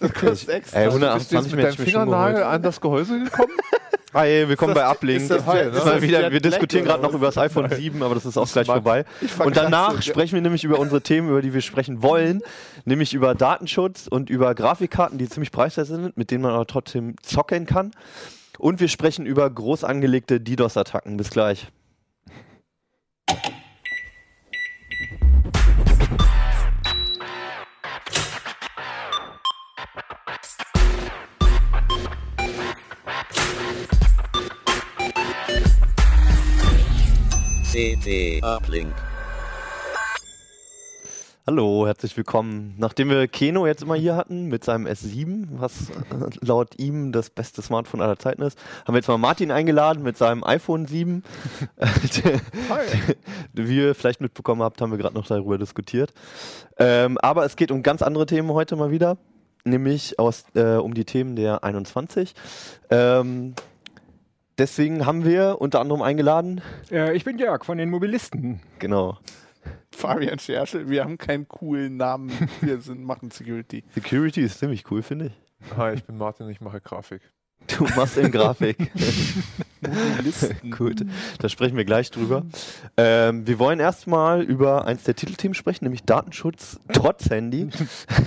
Das kostet extra. Ey, Bist du 128 jetzt mit deinem Fingernagel an das Gehäuse gekommen? Hi, willkommen Ist das- bei Uplink. das Jet- ne? wieder, wir diskutieren gerade noch über das iPhone 7, aber das ist auch gleich vorbei. Und danach sprechen wir nämlich über unsere Themen, über die wir sprechen wollen, nämlich über Datenschutz und über Grafikkarten, die ziemlich preiswert sind, mit denen man aber trotzdem zocken kann. Und wir sprechen über groß angelegte DDoS-Attacken. Bis gleich. CT Uplink. Hallo, herzlich willkommen. Nachdem wir Keno jetzt immer hier hatten mit seinem S7, was äh, laut ihm das beste Smartphone aller Zeiten ist, haben wir jetzt mal Martin eingeladen mit seinem iPhone 7. Wie ihr vielleicht mitbekommen habt, haben wir gerade noch darüber diskutiert. Ähm, aber es geht um ganz andere Themen heute mal wieder, nämlich aus, äh, um die Themen der 21. Ähm, deswegen haben wir unter anderem eingeladen, Äh, ich bin Jörg von den Mobilisten. genau, Fabian Scherschel, wir haben keinen coolen Namen. Wir sind, machen Security. Security ist ziemlich cool, finde ich. Hi, ich bin Martin, ich mache Grafik. Du machst in Grafik. Mobilisten. Gut, da sprechen wir gleich drüber. Ähm, wir wollen erstmal über eins der Titelthemen sprechen, nämlich Datenschutz trotz Handy,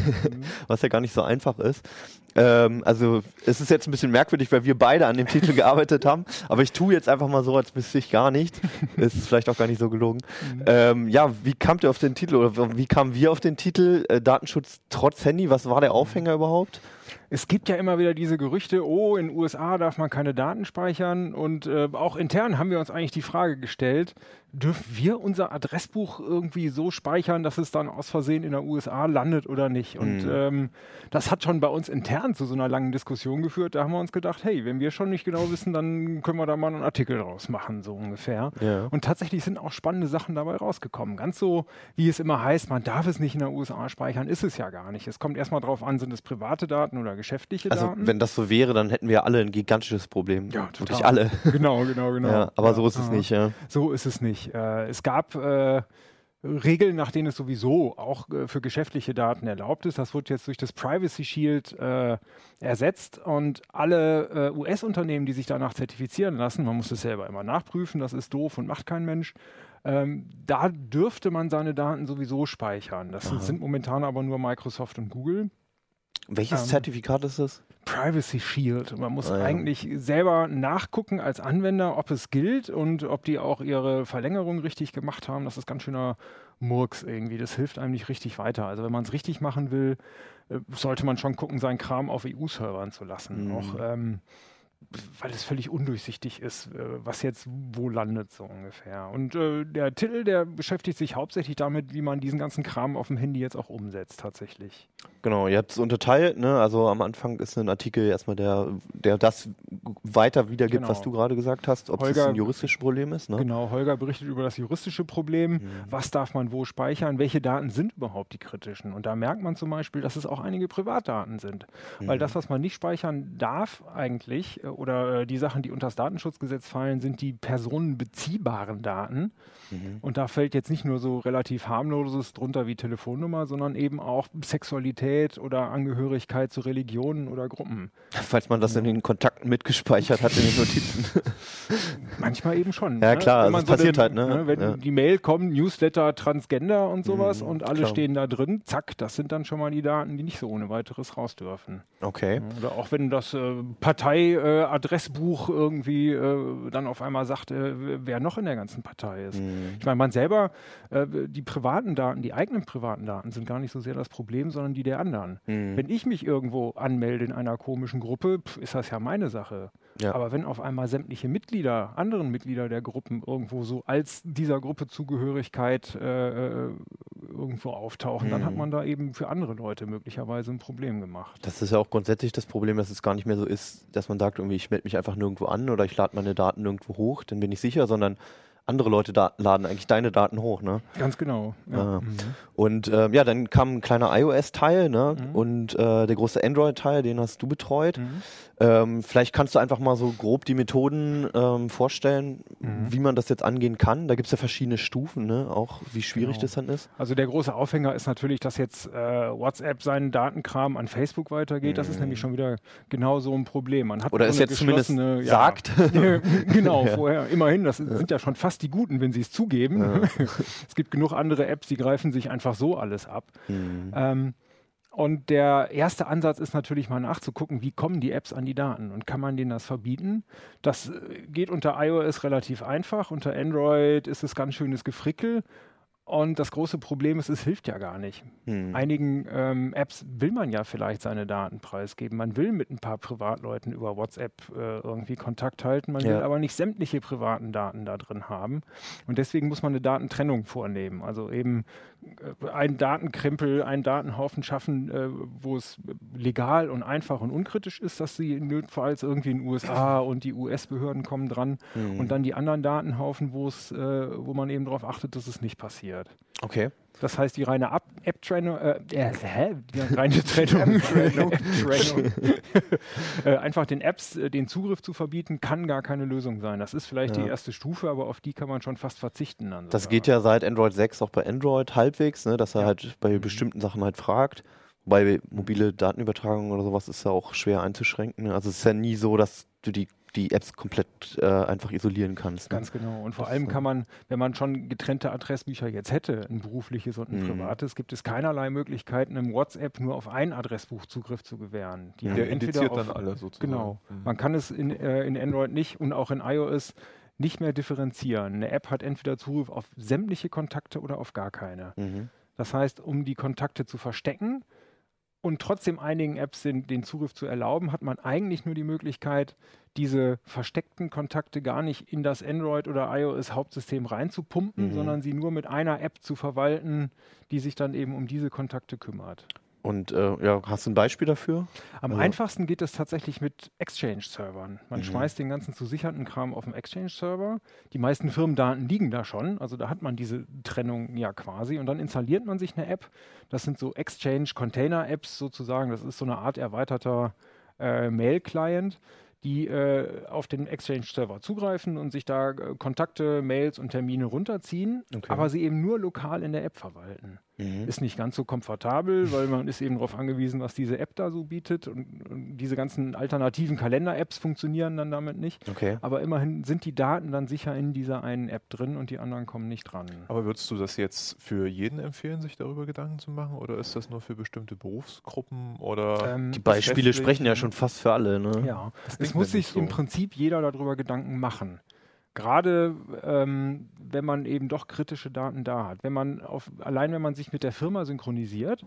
was ja gar nicht so einfach ist. Ähm, also es ist jetzt ein bisschen merkwürdig, weil wir beide an dem Titel gearbeitet haben, aber ich tue jetzt einfach mal so, als wüsste ich gar nicht. Es ist vielleicht auch gar nicht so gelogen. Ähm, ja, wie kamt ihr auf den Titel oder wie kamen wir auf den Titel äh, Datenschutz trotz Handy? Was war der Aufhänger überhaupt? Es gibt ja immer wieder diese Gerüchte, oh, in den USA darf man keine Daten speichern. Und äh, auch intern haben wir uns eigentlich die Frage gestellt, dürfen wir unser Adressbuch irgendwie so speichern, dass es dann aus Versehen in der USA landet oder nicht? Und Mhm. ähm, das hat schon bei uns intern zu so einer langen Diskussion geführt. Da haben wir uns gedacht, hey, wenn wir schon nicht genau wissen, dann können wir da mal einen Artikel draus machen, so ungefähr. Ja. Und tatsächlich sind auch spannende Sachen dabei rausgekommen. Ganz so, wie es immer heißt, man darf es nicht in der USA speichern, ist es ja gar nicht. Es kommt erstmal drauf an, sind es private Daten oder geschäftliche Also Daten. wenn das so wäre, dann hätten wir alle ein gigantisches Problem. Ja, Wirklich total. alle. genau, genau, genau. Ja, aber so ist es nicht, ja. So ist es nicht. Äh, es gab äh, Regeln, nach denen es sowieso auch äh, für geschäftliche Daten erlaubt ist. Das wird jetzt durch das Privacy Shield äh, ersetzt und alle äh, US-Unternehmen, die sich danach zertifizieren lassen, man muss es selber immer nachprüfen, das ist doof und macht kein Mensch. Ähm, da dürfte man seine Daten sowieso speichern. Das sind, sind momentan aber nur Microsoft und Google. Welches Ähm, Zertifikat ist das? Privacy Shield. Man muss Ah, ja. eigentlich selber nachgucken als Anwender, ob es gilt und ob die auch ihre Verlängerung richtig gemacht haben. Das ist ganz schöner Murks irgendwie. Das hilft einem nicht richtig weiter. Also wenn man es richtig machen will, äh, sollte man schon gucken, seinen Kram auf EU-Servern zu lassen. Mhm. Auch ähm, weil es völlig undurchsichtig ist, äh, was jetzt wo landet, so ungefähr. Und äh, der Titel, der beschäftigt sich hauptsächlich damit, wie man diesen ganzen Kram auf dem Handy jetzt auch umsetzt, tatsächlich. Genau, ihr habt es unterteilt, ne? Also am Anfang ist ein Artikel erstmal, der, der das weiter wiedergibt, Genau. was du gerade gesagt hast, ob es Holger- ein juristisches Problem ist, ne? Genau, Holger berichtet über das juristische Problem. Was darf man wo speichern? Welche Daten sind überhaupt die kritischen? Und da merkt man zum Beispiel, dass es auch einige Privatdaten sind. Weil das, was man nicht speichern darf eigentlich, äh, oder äh, die Sachen, die unter das Datenschutzgesetz fallen, sind die personenbeziehbaren Daten. Und da fällt jetzt nicht nur so relativ harmloses drunter wie Telefonnummer, sondern eben auch Sexualität oder Angehörigkeit zu Religionen oder Gruppen. Falls man das in den Kontakten mitgespeichert hat in den Notizen. Manchmal eben schon. Ja, klar, Wenn also es passiert den- halt, ne? Wenn Ja. die Mail kommt, Newsletter, Transgender und sowas Mhm, und alle klar. stehen da drin, zack, das sind dann schon mal die Daten, die nicht so ohne weiteres raus dürfen. Okay. Oder auch wenn das äh, Partei-Adressbuch irgendwie äh, dann auf einmal sagt, äh, wer noch in der ganzen Partei ist. Mhm. Ich meine, man selber, äh, die privaten Daten, die eigenen privaten Daten sind gar nicht so sehr das Problem, sondern die der anderen. Mhm. Wenn ich mich irgendwo anmelde in einer komischen Gruppe, pf, ist das ja meine Sache. Ja. Aber wenn auf einmal sämtliche Mitglieder, anderen Mitglieder der Gruppen irgendwo so als dieser Gruppe Zugehörigkeit äh, äh, irgendwo auftauchen, dann hat Mhm. man da eben für andere Leute möglicherweise ein Problem gemacht. Das ist ja auch grundsätzlich das Problem, dass es gar nicht mehr so ist, dass man sagt, irgendwie, ich melde mich einfach nirgendwo an oder ich lade meine Daten nirgendwo hoch, dann bin ich sicher, sondern andere Leute da laden eigentlich deine Daten hoch, ne? Ganz genau. Ja. Mhm. Und ja, dann kam ein kleiner Ja. Mhm. Ja, dann kam ein kleiner iOS-Teil ne? Mhm. und äh, der große Android-Teil, den hast du betreut. Mhm. Ähm, vielleicht kannst du einfach mal so grob die Methoden ähm, vorstellen, Mhm. wie man das jetzt angehen kann. Da gibt es ja verschiedene Stufen, ne? auch wie schwierig Genau. das dann ist. Also der große Aufhänger ist natürlich, dass jetzt äh, WhatsApp seinen Datenkram an Facebook weitergeht. Das ist nämlich schon wieder genau so ein Problem. Man hat Mhm. Oder eine jetzt zumindest ja. sagt. genau, vorher. Immerhin, das sind ja schon fast die Guten, wenn sie es zugeben. es gibt genug andere Apps, die greifen sich einfach so alles ab. Mhm. Ähm, und der erste Ansatz ist natürlich mal nachzugucken, wie kommen die Apps an die Daten und kann man denen das verbieten? Das äh, geht unter iOS relativ einfach, unter Android ist es ganz schönes Gefrickel. Und das große Problem ist, es hilft ja gar nicht. Hm. Einigen ähm, Apps will man ja vielleicht seine Daten preisgeben. Man will mit ein paar Privatleuten über WhatsApp äh, irgendwie Kontakt halten. Man Ja. will aber nicht sämtliche privaten Daten da drin haben. Und deswegen muss man eine Datentrennung vornehmen. Also eben einen Datenkrempel, einen Datenhaufen schaffen, äh, wo es legal und einfach und unkritisch ist, dass sie notfalls irgendwie in den USA und die US-Behörden kommen dran. Mhm. Und dann die anderen Datenhaufen, wo es, äh, wo man eben darauf achtet, dass es nicht passiert. Okay. Das heißt, die reine App-Trennung, äh, äh, hä? Die reine Trennung, App-Trennung. äh, einfach den Apps äh, den Zugriff zu verbieten, kann gar keine Lösung sein. Das ist vielleicht Ja. die erste Stufe, aber auf die kann man schon fast verzichten. Dann Das sogar. geht ja seit Android 6 auch bei Android halbwegs, ne? dass er Ja. halt bei bestimmten Sachen halt fragt. Wobei mobile Datenübertragung oder sowas ist ja auch schwer einzuschränken. Ne? Also es ist ja nie so, dass du die, die Apps komplett äh, einfach isolieren kannst. Ne? Ganz genau. Und vor Das, allem kann man, wenn man schon getrennte Adressbücher jetzt hätte, ein berufliches und ein Mhm. privates, gibt es keinerlei Möglichkeiten, im WhatsApp nur auf ein Adressbuch Zugriff zu gewähren. Die Ja. Der entweder indiziert auf- dann alle sozusagen. Genau. Mhm. Man kann es in, äh, in Android nicht und auch in iOS nicht mehr differenzieren. Eine App hat entweder Zugriff auf sämtliche Kontakte oder auf gar keine. Mhm. Das heißt, um die Kontakte zu verstecken und trotzdem einigen Apps den, den Zugriff zu erlauben, hat man eigentlich nur die Möglichkeit, diese versteckten Kontakte gar nicht in das Android- oder iOS-Hauptsystem reinzupumpen, Mhm. sondern sie nur mit einer App zu verwalten, die sich dann eben um diese Kontakte kümmert. Und äh, ja, hast du ein Beispiel dafür? Am Also- einfachsten geht es tatsächlich mit Exchange-Servern. Man Mhm. schmeißt den ganzen zu sichernden Kram auf den Exchange-Server. Die meisten Firmendaten liegen da schon, also da hat man diese Trennung ja quasi. Und dann installiert man sich eine App. Das sind so Exchange-Container-Apps sozusagen. Das ist so eine Art erweiterter äh, Mail-Client die äh, auf den Exchange-Server zugreifen und sich da äh, Kontakte, Mails und Termine runterziehen, Okay. aber sie eben nur lokal in der App verwalten. Mhm. Ist nicht ganz so komfortabel, weil man ist eben darauf angewiesen, was diese App da so bietet. Und, und diese ganzen alternativen Kalender-Apps funktionieren dann damit nicht. Okay. Aber immerhin sind die Daten dann sicher in dieser einen App drin und die anderen kommen nicht dran. Aber würdest du das jetzt für jeden empfehlen, sich darüber Gedanken zu machen? Oder ist das nur für bestimmte Berufsgruppen? Oder Ähm, Die Beispiele sprechen ja schon fast für alle. Ne? Ja, es muss sich im so. Prinzip jeder darüber Gedanken machen. Gerade ähm, wenn man eben doch kritische Daten da hat. Wenn man auf, allein wenn man sich mit der Firma synchronisiert,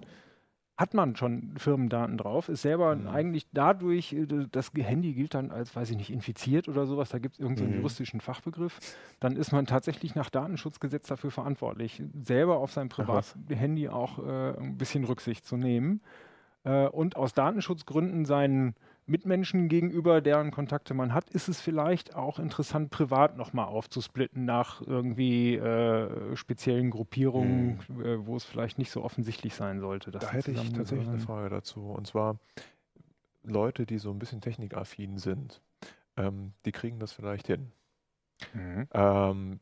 hat man schon Firmendaten drauf, ist selber Mhm. eigentlich dadurch, äh, das Handy gilt dann als, weiß ich nicht, infiziert oder sowas, da gibt es irgendeinen Mhm. juristischen Fachbegriff, dann ist man tatsächlich nach Datenschutzgesetz dafür verantwortlich, selber auf sein. Privathandy auch äh, ein bisschen Rücksicht zu nehmen äh, und aus Datenschutzgründen seinen Mitmenschen gegenüber, deren Kontakte man hat, ist es vielleicht auch interessant, privat nochmal aufzusplitten nach irgendwie äh, speziellen Gruppierungen, äh, wo es vielleicht nicht so offensichtlich sein sollte. dass da hätte ich tatsächlich eine. Frage dazu. Und zwar Leute, die so ein bisschen technikaffin sind, ähm, die kriegen das vielleicht hin. Mhm, Ähm,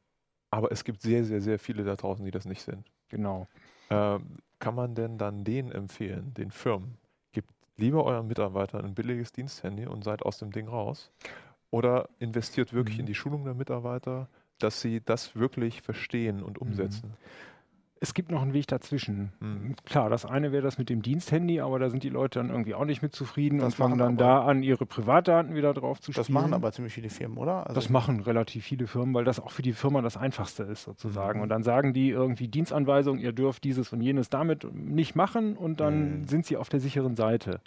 aber es gibt sehr, sehr, sehr viele da draußen, die das nicht sind. genau. Ähm, kann man denn dann denen empfehlen, den Firmen, lieber euren Mitarbeitern ein billiges Diensthandy und seid aus dem Ding raus? Oder investiert wirklich Mhm. in die Schulung der Mitarbeiter, dass sie das wirklich verstehen und Mhm. Es gibt noch einen Weg dazwischen. Mhm. Klar, das eine wäre das mit dem Diensthandy, aber da sind die Leute dann irgendwie auch nicht mit zufrieden Das und fangen dann da an, ihre Privatdaten wieder drauf zu Das spielen. machen aber ziemlich viele Firmen, oder? Also Das machen relativ viele Firmen, weil das auch für die Firma das Einfachste ist, sozusagen. Mhm. Und dann sagen die irgendwie Dienstanweisung, ihr dürft dieses und jenes damit nicht machen und dann Mhm. sind sie auf der sicheren Seite.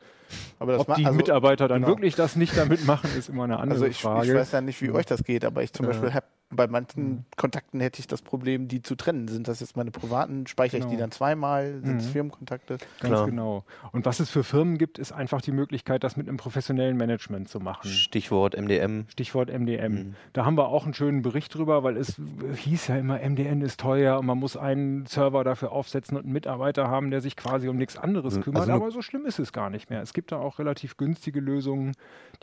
aber das Ob die also, Mitarbeiter dann genau. wirklich das nicht damit machen, ist immer eine andere Also ich, Frage. ich weiß ja nicht, wie Ja. euch das geht, aber ich zum Ja. Beispiel habe bei manchen Kontakten hätte ich das Problem, die zu trennen. Sind das jetzt meine privaten? Speichere ich die Genau. dann zweimal? Sind es Mhm. Firmenkontakte? Ganz Klar. genau. Und was es für Firmen gibt, ist einfach die Möglichkeit, das mit einem professionellen Management zu machen. Stichwort MDM. Stichwort MDM. Mhm. Da haben wir auch einen schönen Bericht drüber, weil es hieß ja immer, MDM ist teuer und man muss einen Server dafür aufsetzen und einen Mitarbeiter haben, der sich quasi um nichts anderes Also kümmert. nur- Aber so schlimm ist es gar nicht mehr. Es gibt da auch relativ günstige Lösungen,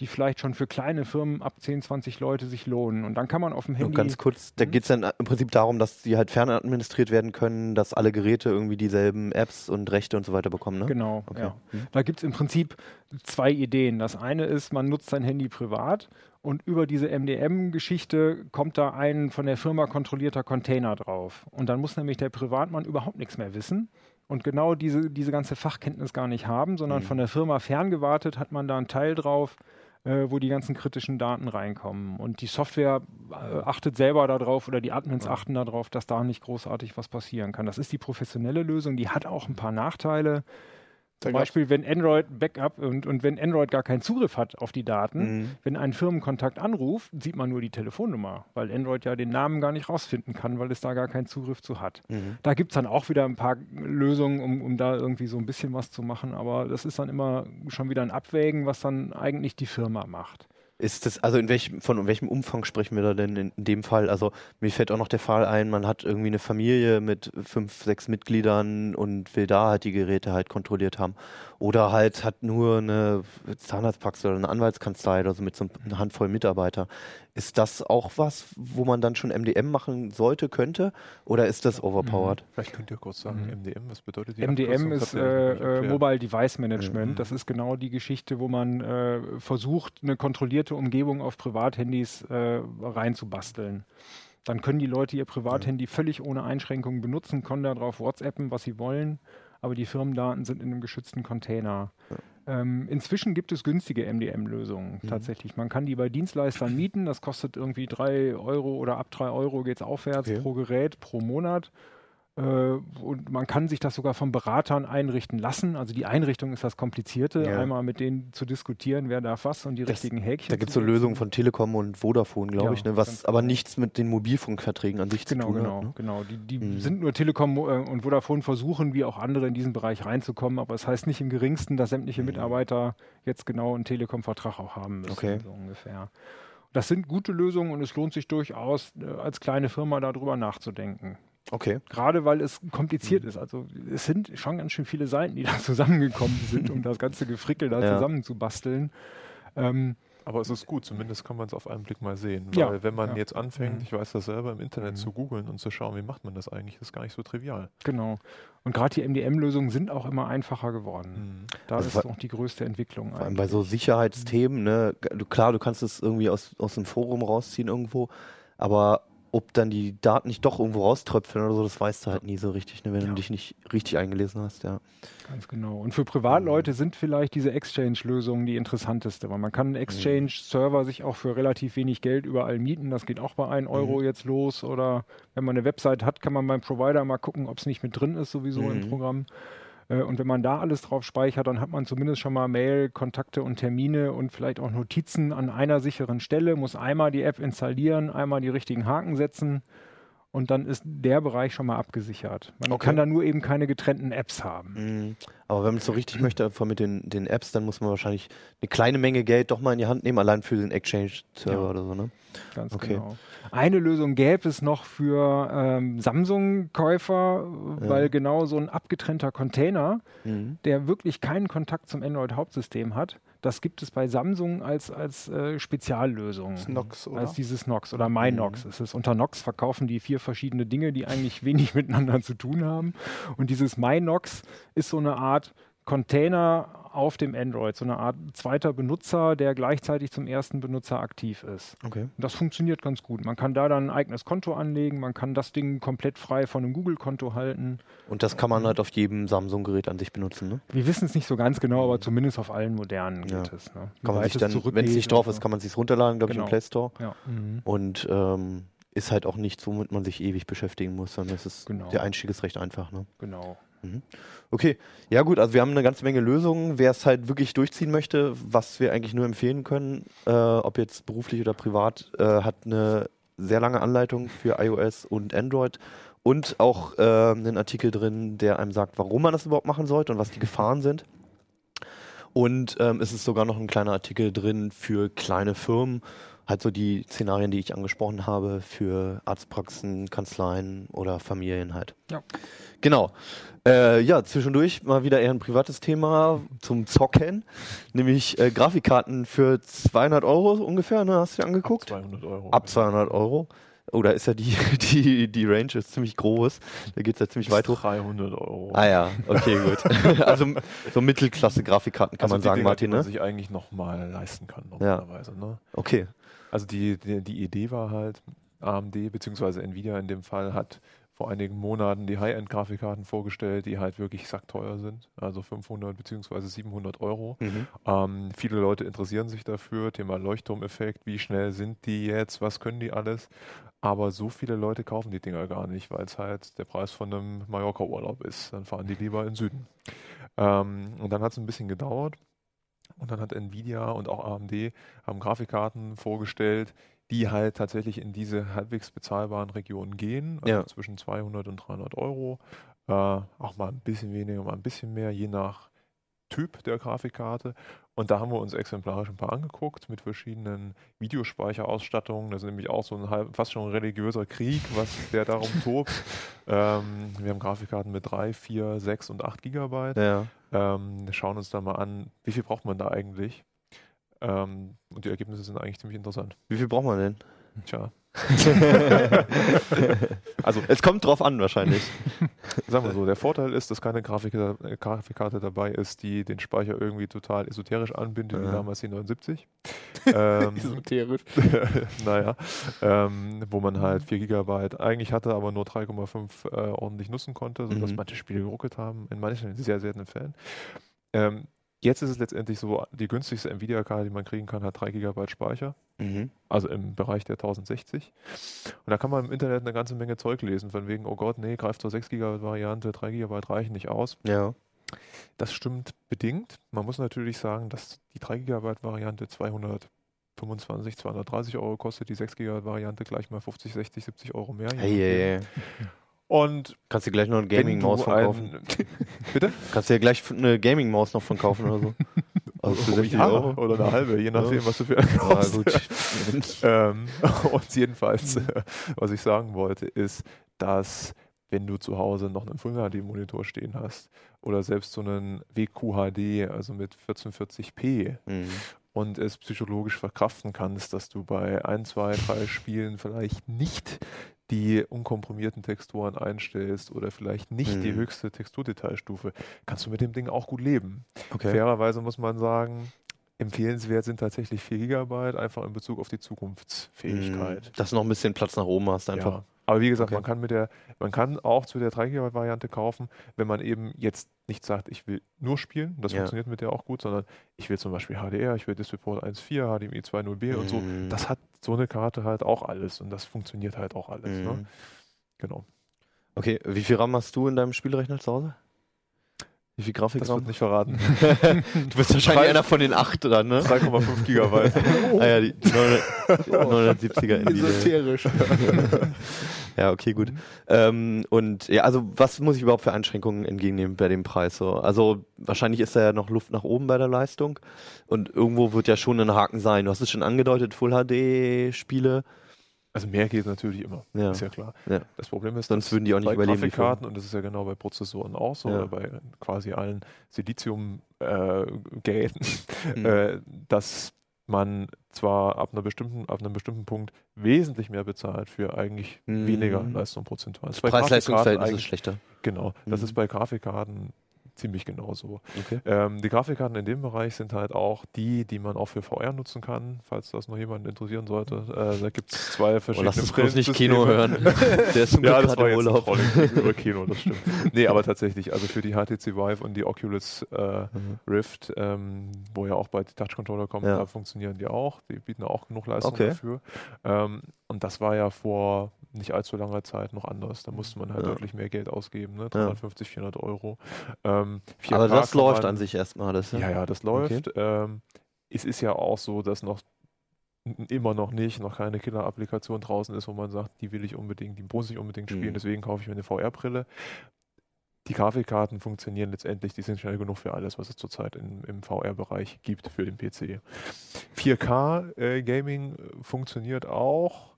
die vielleicht schon für kleine Firmen ab 10, 20 Leute sich lohnen. Und dann kann man auf dem Handy. Ganz kurz, da geht es dann im Prinzip darum, dass die halt fernadministriert werden können, dass alle Geräte irgendwie dieselben Apps und Rechte und so weiter bekommen, ne? Genau, Okay. ja. Mhm. Da gibt es im Prinzip zwei Ideen. Das eine ist, man nutzt sein Handy privat und über diese MDM-Geschichte kommt da ein von der Firma kontrollierter Container drauf. Und dann muss nämlich der Privatmann überhaupt nichts mehr wissen und genau diese, diese ganze Fachkenntnis gar nicht haben, sondern Mhm. von der Firma ferngewartet hat man da einen Teil drauf, äh, wo die ganzen kritischen Daten reinkommen. Und die Software äh, achtet selber darauf oder die Admins achten darauf, dass da nicht großartig was passieren kann. Das ist die professionelle Lösung, die hat auch ein paar Nachteile. Zum Beispiel, wenn Android Backup und, und wenn Android gar keinen Zugriff hat auf die Daten, Mhm. wenn ein Firmenkontakt anruft, sieht man nur die Telefonnummer, weil Android ja den Namen gar nicht rausfinden kann, weil es da gar keinen Zugriff zu hat. Mhm. Da gibt es dann auch wieder ein paar Lösungen, um, um da irgendwie so ein bisschen was zu machen, aber das ist dann immer schon wieder ein Abwägen, was dann eigentlich die Firma macht. Ist das, also in welchem, von welchem Umfang sprechen wir da denn in, in dem Fall? Also mir fällt auch noch der Fall ein, man hat irgendwie eine Familie mit fünf, sechs Mitgliedern und will da halt die Geräte halt kontrolliert haben. Oder halt hat nur eine Zahnarztpraxis oder eine Anwaltskanzlei oder so mit so einer Handvoll Mitarbeiter. Ist das auch was, wo man dann schon MDM machen sollte, könnte? Oder ist das overpowered? Vielleicht könnt ihr kurz sagen, Mhm. MDM, was bedeutet die MDM Abkürzung? ist äh, äh. Mobile Device Management. Mhm. Das ist genau die Geschichte, wo man äh, versucht, eine kontrollierte Umgebung auf Privathandys äh, reinzubasteln. Dann können die Leute ihr Privathandy völlig ohne Einschränkungen benutzen, können darauf WhatsAppen, was sie wollen, aber die Firmendaten sind in einem geschützten Container. Ähm, inzwischen gibt es günstige MDM-Lösungen Mhm. tatsächlich. Man kann die bei Dienstleistern mieten. Das kostet irgendwie 3 Euro oder ab 3 Euro geht es aufwärts Okay. pro Gerät pro Monat. Äh, und man kann sich das sogar von Beratern einrichten lassen. Also die Einrichtung ist das Komplizierte, Ja. einmal mit denen zu diskutieren, wer darf was und die Das- richtigen Häkchen. Da gibt es so. Lösungen von Telekom und Vodafone, glaube Ja, ich, ne? was aber genau. nichts mit den Mobilfunkverträgen an sich Genau, zu tun genau, hat. Ne? genau. Die, die Mhm. sind nur Telekom äh, und Vodafone versuchen, wie auch andere in diesen Bereich reinzukommen, aber es das heißt nicht im geringsten, dass sämtliche Mhm. Mitarbeiter jetzt genau einen Telekom-Vertrag auch haben müssen, Okay. so ungefähr. Das sind gute Lösungen und es lohnt sich durchaus, äh, als kleine Firma darüber nachzudenken. Okay. Gerade weil es kompliziert Mhm. ist. Also es sind schon ganz schön viele Seiten, die da zusammengekommen sind, um das ganze Gefrickel da Ja. zusammenzubasteln. Ähm, Aber es ist gut, zumindest kann man es auf einen Blick mal sehen. Ja, Weil wenn man ja. jetzt anfängt, Mhm. ich weiß das selber, im Internet Mhm. zu googeln und zu schauen, wie macht man das eigentlich, ist gar nicht so trivial. genau. Und gerade die MDM-Lösungen sind auch immer einfacher geworden. Mhm. Da Also ist noch die größte Entwicklung. Vor allem bei so. Sicherheitsthemen, ne, klar, du kannst es irgendwie aus, aus dem Forum rausziehen irgendwo, aber ob dann die Daten nicht doch irgendwo rauströpfeln oder so, das weißt du halt nie so richtig, ne, wenn Ja. du dich nicht richtig eingelesen hast, ja. Ganz genau. Und für Privatleute sind vielleicht diese Exchange-Lösungen die interessanteste, weil man kann einen Exchange-Server sich auch für relativ wenig Geld überall mieten. Das geht auch bei 1 Euro Mhm. jetzt los. Oder wenn man eine Website hat, kann man beim Provider mal gucken, ob es nicht mit drin ist, sowieso Mhm. im Programm. Äh, Und wenn man da alles drauf speichert, dann hat man zumindest schon mal Mail, Kontakte und Termine und vielleicht auch Notizen an einer sicheren Stelle, muss einmal die App installieren, einmal die richtigen Haken setzen und dann ist der Bereich schon mal abgesichert. Man Okay. kann da nur eben keine getrennten Apps haben. Mhm. Aber wenn man es so richtig möchte, einfach mit den, den Apps, dann muss man wahrscheinlich eine kleine Menge Geld doch mal in die Hand nehmen, allein für den Exchange-Server Ja. oder so, ne? Ganz Okay. genau. Eine Lösung gäbe es noch für ähm, Samsung-Käufer, Ja. weil genau so ein abgetrennter Container, Mhm. der wirklich keinen Kontakt zum Android-Hauptsystem hat, das gibt es bei Samsung als, als äh, Speziallösung. Snox, oder? Als dieses Nox oder MyNox Mhm. ist es. Unter Nox verkaufen die vier verschiedene Dinge, die eigentlich wenig miteinander zu tun haben. Und dieses MyNox ist so eine Art Container auf dem Android, so eine Art zweiter Benutzer, der gleichzeitig zum ersten Benutzer aktiv ist. Okay. Und Das funktioniert ganz gut. Man kann da dann ein eigenes Konto anlegen, man kann das Ding komplett frei von einem Google-Konto halten. Und das kann man halt auf jedem Samsung-Gerät an sich benutzen, ne? Wir wissen es nicht so ganz genau, aber zumindest auf allen modernen Ja. geht es. Ne? Kann man sich dann, wenn es nicht drauf ist, kann man es sich runterladen, glaube ich, Genau. im Play Store. Ja. Mhm. Und ähm, ist halt auch nichts, womit man sich ewig beschäftigen muss, sondern es ist Genau. der Einstieg ist recht einfach, ne? Genau. Okay, ja gut, also wir haben eine ganze Menge Lösungen. Wer es halt wirklich durchziehen möchte, was wir eigentlich nur empfehlen können, äh, ob jetzt beruflich oder privat, äh, hat eine sehr lange Anleitung für iOS und Android und auch äh, einen Artikel drin, der einem sagt, warum man das überhaupt machen sollte und was die Gefahren sind. Und ähm, es ist sogar noch ein kleiner Artikel drin für kleine Firmen, halt so die Szenarien, die ich angesprochen habe, für Arztpraxen, Kanzleien oder Familien halt. Ja. Genau. Äh, ja, zwischendurch mal wieder eher ein privates Thema zum Zocken, nämlich äh, Grafikkarten für 200 Euro ungefähr, ne? Hast du dir angeguckt? 200 Euro. Ab 200 Euro. Oh, da ist ja die, die, die Range ist ziemlich groß. Da geht es ja ziemlich weit hoch. 300 Euro. Ah ja, okay, gut. also so Mittelklasse-Grafikkarten kann Also man sagen, Dinger, Martin, die man ne? sich eigentlich nochmal leisten kann, normalerweise. Ne? Okay. Also die, die, die Idee war halt, AMD bzw. Nvidia in dem Fall hat vor einigen Monaten die High-End-Grafikkarten vorgestellt, die halt wirklich sackteuer sind, also 500 bzw. 700 Euro. Mhm. Ähm, viele Leute interessieren sich dafür, Thema Leuchtturmeffekt, wie schnell sind die jetzt, was können die alles. Aber so viele Leute kaufen die Dinger gar nicht, weil es halt der Preis von einem Mallorca-Urlaub ist. Dann fahren die lieber in den Süden. Ähm, und dann hat es ein bisschen gedauert. Und dann hat Nvidia und auch AMD haben Grafikkarten vorgestellt, die halt tatsächlich in diese halbwegs bezahlbaren Regionen gehen, also Ja. zwischen 200 und 300 Euro. Äh, auch mal ein bisschen weniger, mal ein bisschen mehr, je nach Typ der Grafikkarte. Und da haben wir uns exemplarisch ein paar angeguckt mit verschiedenen Videospeicherausstattungen. Das ist nämlich auch so ein halb, fast schon ein religiöser Krieg, was der darum tobt. Ähm, wir haben Grafikkarten mit 3, 4, 6 und 8 Gigabyte. Ja. Ähm, wir schauen uns da mal an, wie viel braucht man da eigentlich? Ähm, und die Ergebnisse sind eigentlich ziemlich interessant. Wie viel braucht man denn? Tja. also, Es kommt drauf an, wahrscheinlich. sagen wir so, der Vorteil ist, dass keine Grafik, Grafikkarte dabei ist, die den Speicher irgendwie total esoterisch anbindet, wie Ja. damals die 79. ähm, Esoterisch. naja, ähm, wo man halt 4 GB eigentlich hatte, aber nur 3,5 äh, ordentlich nutzen konnte, sodass Mhm. manche Spiele geruckelt haben, in manchen sehr seltenen Fällen. Ähm, jetzt ist es letztendlich so, die günstigste Nvidia-Karte, die man kriegen kann, hat 3 GB Speicher, Mhm. also im Bereich der 1060. Und da kann man im Internet eine ganze Menge Zeug lesen, von wegen, oh Gott, nee, greift zur 6 GB Variante, 3 GB reichen nicht aus. Ja. Das stimmt bedingt. Man muss natürlich sagen, dass die 3 GB Variante 225, 230 Euro kostet, die 6 GB Variante gleich mal 50, 60, 70 Euro mehr. Hey, hey, hey. Und Kannst du gleich noch eine Gaming-Maus von kaufen? bitte? Kannst du ja gleich eine Gaming-Maus noch von kaufen oder so? Also für 60 ja, Euro? oder eine halbe, je nachdem, Ja. was du für eine Ja, kaufst. gut. ähm, und jedenfalls, äh, was ich sagen wollte, ist, dass wenn du zu Hause noch einen Full HD Monitor stehen hast oder selbst so einen WQHD, also mit 1440p Mhm. und es psychologisch verkraften kannst, dass du bei ein, zwei, drei Spielen vielleicht nicht die unkomprimierten Texturen einstellst oder vielleicht nicht die Mhm. höchste Texturdetailstufe, kannst du mit dem Ding auch gut leben. Okay. Fairerweise muss man sagen, empfehlenswert sind tatsächlich 4 GB, einfach in Bezug auf die Zukunftsfähigkeit. Mhm. Dass du noch ein bisschen Platz nach oben hast, einfach. Ja. Aber wie gesagt, Okay. man kann mit der, man kann auch zu der 3 GB Variante kaufen, wenn man eben jetzt nicht sagt, ich will nur spielen, das Ja. funktioniert mit der auch gut, sondern ich will zum Beispiel HDR, ich will DisplayPort 1.4, HDMI 2.0b und so. Mhm. Das hat so eine Karte halt auch alles und das funktioniert halt auch alles. Ne? Mhm. Genau. Okay, wie viel RAM hast du in deinem Spielrechner zu Hause? Wie viel Grafik Das wird nicht verraten. du bist wahrscheinlich einer von den acht dann, ne? 3,5 Gigabyte. Ah ja, die 900, 970er Nvidia. Esoterisch. Ja, okay, gut. Ähm, und ja, also was muss ich überhaupt für Einschränkungen entgegennehmen bei dem Preis? So? Also wahrscheinlich ist da ja noch Luft nach oben bei der Leistung und irgendwo wird ja schon ein Haken sein. Du hast es schon angedeutet, Full HD Spiele. Also mehr geht natürlich immer, Ja. ist ja klar. Ja. Das Problem ist, Sonst würden die auch nicht bei überleben. Grafikkarten, und das ist ja genau bei Prozessoren auch so, Ja. oder bei quasi allen Silizium-Geräten, Mhm. äh, dass man zwar ab, einer bestimmten, ab einem bestimmten Punkt wesentlich mehr bezahlt für eigentlich Mhm. weniger Leistung prozentual. Das Preis-Leistungs-Verhältnis ist schlechter. Genau, das Mhm. ist bei Grafikkarten ziemlich genauso. Okay. Ähm, die Grafikkarten in dem Bereich sind halt auch die, die man auch für VR nutzen kann, falls das noch jemanden interessieren sollte. Äh, da gibt es zwei Oh, verschiedene lass uns nicht Kino hören. Der ist Ja, das war im Urlaub. Gegenüber Kino, das stimmt. Nee, aber tatsächlich, also für die HTC Vive und die Oculus äh, Mhm. Rift, ähm, wo ja auch bald die Touch-Controller kommen, Ja. da funktionieren die auch. Die bieten auch genug Leistung Okay. dafür. Ähm, und das war ja vor nicht allzu langer Zeit noch anders. Da musste man halt Ja. deutlich mehr Geld ausgeben, ne? 350, 400 Euro. Ähm, Aber 4K das läuft man- an sich erstmal. Das, ja, ja, das läuft. Ähm, es ist ja auch so, dass noch immer noch nicht, noch keine Killer-Applikation draußen ist, wo man sagt, die will ich unbedingt, die muss ich unbedingt spielen, Mhm. deswegen kaufe ich mir eine VR-Brille. Die Grafikkarten funktionieren letztendlich, die sind schnell genug für alles, was es zurzeit im, im VR-Bereich gibt für den PC. 4K-Gaming äh, funktioniert auch,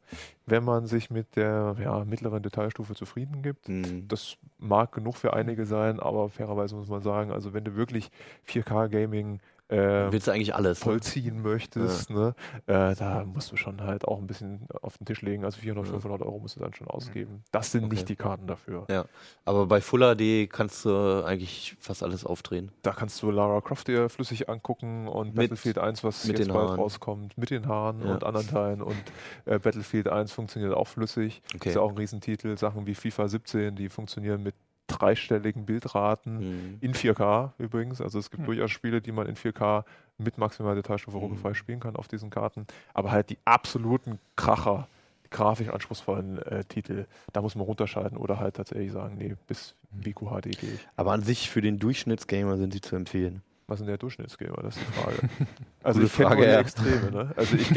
wenn man sich mit der ja, mittleren Detailstufe zufrieden gibt. Mhm. Das mag genug für einige sein, aber fairerweise muss man sagen, also wenn du wirklich 4K-Gaming äh, Willst du eigentlich alles? Ne? vollziehen möchtest, ne, äh, da musst du schon halt auch ein bisschen auf den Tisch legen. Also 400, Ja. 500 Euro musst du dann schon ausgeben. Das sind Okay. nicht die Karten dafür. Ja. Aber bei Full HD kannst du eigentlich fast alles aufdrehen. Da kannst du Lara Croft dir flüssig angucken und Mit- Battlefield 1, was mit jetzt bald Haaren. rauskommt, mit den Haaren Ja. und anderen Teilen. Und äh, Battlefield 1 funktioniert auch flüssig. Okay. Ist ja auch ein Riesentitel. Sachen wie FIFA 17, die funktionieren mit dreistelligen Bildraten. Mhm. In 4K übrigens. Also es gibt Hm. durchaus Spiele, die man in 4K mit maximaler Detailstufe Mhm. ruckelfrei spielen kann auf diesen Karten. Aber halt die absoluten Kracher, die grafisch anspruchsvollen äh, Titel, da muss man runterschalten oder halt tatsächlich sagen, nee, bis WQHD gehe ich. Aber an sich für den Durchschnittsgamer sind sie zu empfehlen. Was ist denn der Durchschnittsgamer? Das ist die Frage. Also Gute ich kenne Frage, nur die ja. Extreme, ne? Also ich,